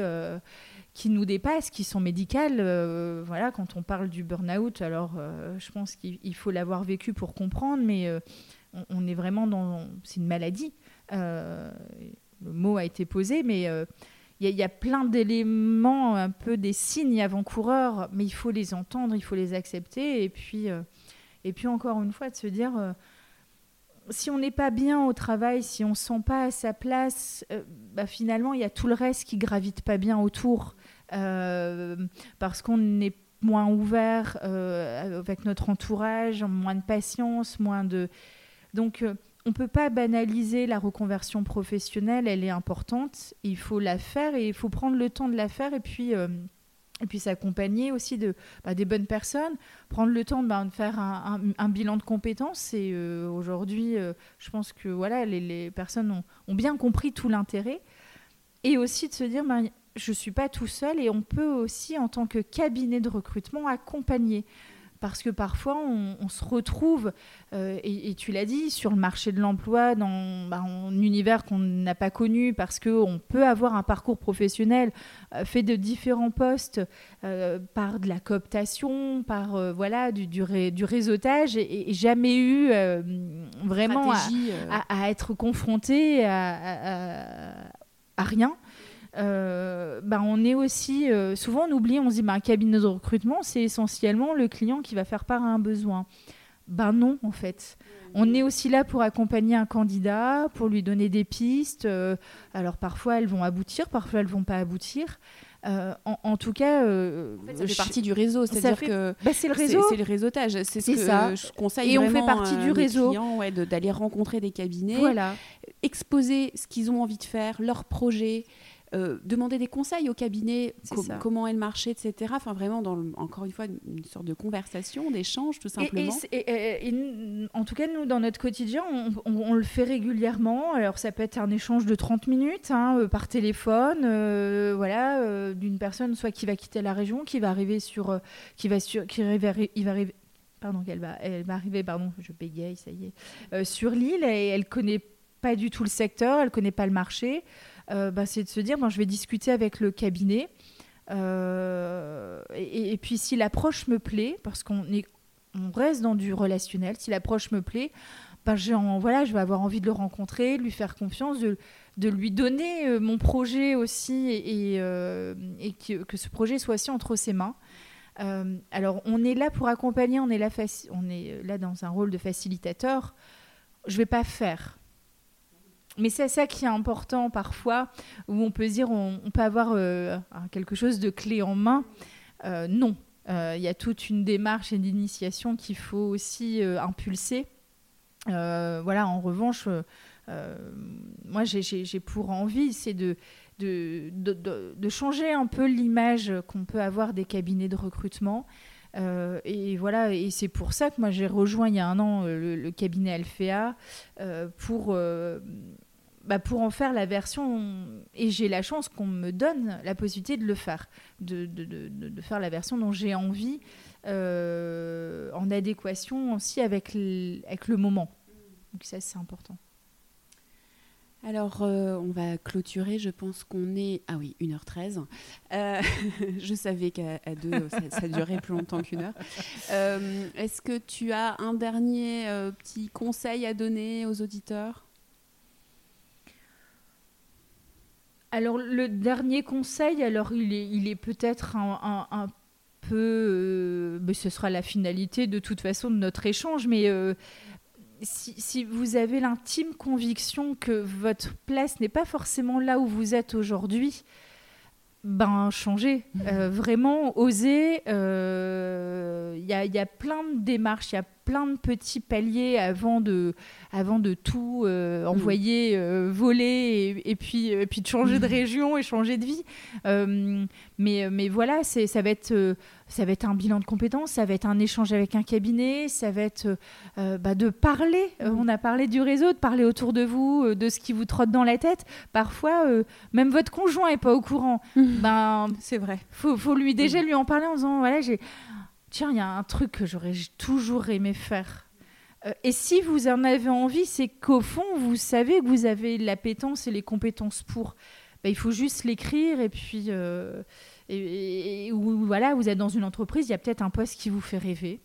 qui nous dépassent, qui sont médicales. voilà, quand on parle du burn-out, alors je pense qu'il faut l'avoir vécu pour comprendre, mais on, est vraiment dans. C'est une maladie. Euh, le mot a été posé, mais euh, il y, a plein d'éléments, un peu des signes avant-coureurs, mais il faut les entendre, il faut les accepter. Et puis, euh, et puis encore une fois, de se dire si on n'est pas bien au travail, si on ne sent pas à sa place, bah, finalement, il y a tout le reste qui gravite pas bien autour. parce qu'on est moins ouvert avec notre entourage, moins de patience, moins de... Donc, euh, on ne peut pas banaliser la reconversion professionnelle, elle est importante, il faut la faire et il faut prendre le temps de la faire et puis, euh, s'accompagner aussi de, bah, des bonnes personnes, prendre le temps bah, de faire un, bilan de compétences. Et euh, aujourd'hui, je pense que voilà, les, personnes ont, ont, bien compris tout l'intérêt. Et aussi de se dire, bah, je ne suis pas tout seul et on peut aussi, en tant que cabinet de recrutement, accompagner parce que parfois on, se retrouve, euh, et, tu l'as dit, sur le marché de l'emploi, dans bah, un univers qu'on n'a pas connu, parce qu'on peut avoir un parcours professionnel euh, fait de différents postes euh, par de la cooptation, par voilà du, du, réseautage, et, jamais eu vraiment à, être confronté à, à rien. Euh, bah, on est aussi euh, souvent on oublie, on se dit bah, un cabinet de recrutement, c'est essentiellement le client qui va faire part à un besoin. Ben non, en fait. On est aussi là pour accompagner un candidat, pour lui donner des pistes. Euh, alors parfois elles vont aboutir, parfois elles vont pas aboutir. en, tout cas, en fait, ça fait partie du réseau, c'est-à-dire que bah, c'est le réseau, c'est le réseautage, c'est ce que ça. je conseille et on fait partie du réseau, ouais, d'aller rencontrer des cabinets, voilà. exposer ce qu'ils ont envie de faire, leurs projets, euh, demander des conseils au cabinet, comment est le marché, etc. Enfin, vraiment, dans encore une fois, une sorte de conversation, d'échange, tout simplement. Et, en tout cas, nous, dans notre quotidien, on, le fait régulièrement. Alors, ça peut être un échange de 30 minutes hein, euh, par téléphone, euh, voilà, d'une personne, soit qui va quitter la région, qui va arriver sur. qui va sur. qui va, il va arriver. Pardon, elle va, elle va arriver, pardon, je bégaye, ça y est, sur l'île et elle connaît pas du tout le secteur, elle connaît pas le marché. Bah, c'est de se dire, je vais discuter avec le cabinet. Et, puis si l'approche me plaît, parce qu'on est, on reste dans du relationnel, si l'approche me plaît, ben, voilà, je vais avoir envie de le rencontrer, de lui faire confiance, de, de lui donner mon projet aussi et, que, ce projet soit aussi entre ses mains. Euh, alors, on est là pour accompagner, on est là, on est là dans un rôle de facilitateur. Je ne vais pas faire. Mais c'est ça qui est important parfois, où on peut dire on, peut avoir euh, quelque chose de clé en main. Euh, non, il y a toute une démarche et d'initiation qu'il faut aussi impulser. voilà, en revanche, moi j'ai pour envie, c'est de de, de, changer un peu l'image qu'on peut avoir des cabinets de recrutement. Euh, et voilà, et c'est pour ça que moi j'ai rejoint il y a un an euh, le, cabinet Alphéa euh, pour, bah pour en faire la version. Et j'ai la chance qu'on me donne la possibilité de le faire, de, de faire la version dont j'ai envie, en adéquation aussi avec, avec le moment. Donc ça c'est important. Alors, euh, on va clôturer. Je pense qu'on est. Ah oui, 1h13. Euh, *laughs* je savais qu'à deux, ça, durait plus longtemps qu'une heure. Euh, est-ce que tu as un dernier petit conseil à donner aux auditeurs? Alors, le dernier conseil, alors il est, peut-être un, peu. mais ce sera la finalité de toute façon de notre échange, mais si, vous avez l'intime conviction que votre place n'est pas forcément là où vous êtes aujourd'hui, ben changez, mmh. euh, vraiment osez. Il euh, y, a, plein de démarches, il y a plein de petits paliers avant de, avant de tout euh, mmh. envoyer voler et, puis, et puis de changer de mmh. région et changer de vie. mais, mais voilà, ça va être ça va être un bilan de compétences, ça va être un échange avec un cabinet, ça va être euh, bah, de parler. Euh, on a parlé du réseau, de parler autour de vous, euh, de ce qui vous trotte dans la tête. Parfois, même votre conjoint est pas au courant. ben, c'est vrai. Faut, faut lui déjà lui en parler en disant voilà, j'ai tiens, il y a un truc que j'aurais toujours aimé faire. et si vous en avez envie, c'est qu'au fond, vous savez que vous avez l'appétence et les compétences pour. Ben, il faut juste l'écrire et puis et, voilà, vous êtes dans une entreprise, il y a peut-être un poste qui vous fait rêver.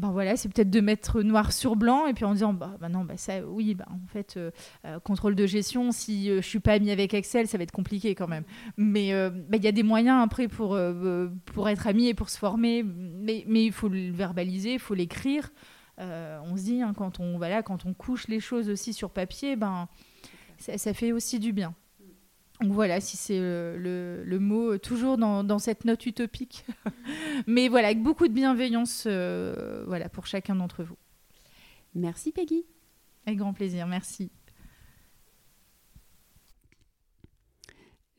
Ben voilà, c'est peut-être de mettre noir sur blanc et puis en disant bah, bah non bah ça oui bah en fait euh, euh, contrôle de gestion si euh, je suis pas ami avec Excel ça va être compliqué quand même. Mais bah, il y a des moyens après pour pour être ami et pour se former. Mais mais il faut le verbaliser il faut l'écrire. On se dit hein, quand on voilà quand on couche les choses aussi sur papier ben ça fait aussi du bien donc voilà, si c'est le, le, mot, euh, toujours dans, dans, cette note utopique. *laughs* Mais voilà, avec beaucoup de bienveillance euh, voilà, pour chacun d'entre vous. Merci Peggy. Avec grand plaisir, merci.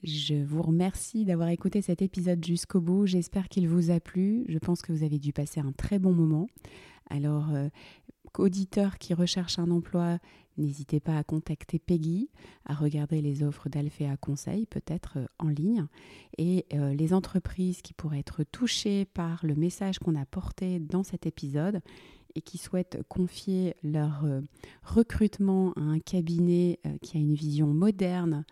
Je vous remercie d'avoir écouté cet épisode jusqu'au bout. J'espère qu'il vous a plu. Je pense que vous avez dû passer un très bon moment. Alors, euh, auditeurs qui recherchent un emploi, N'hésitez pas à contacter Peggy, à regarder les offres d'Alphéa Conseil, peut-être euh, en ligne. Et euh, les entreprises qui pourraient être touchées par le message qu'on a porté dans cet épisode et qui souhaitent confier leur euh, recrutement à un cabinet qui a une vision moderne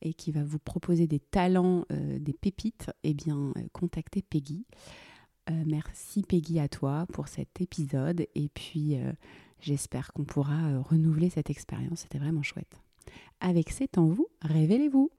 et qui va vous proposer des talents, des pépites, eh bien, contactez Peggy. merci Peggy à toi pour cet épisode et puis J'espère qu'on pourra euh, renouveler cette expérience. C'était vraiment chouette. Avec C'est en vous, révélez-vous.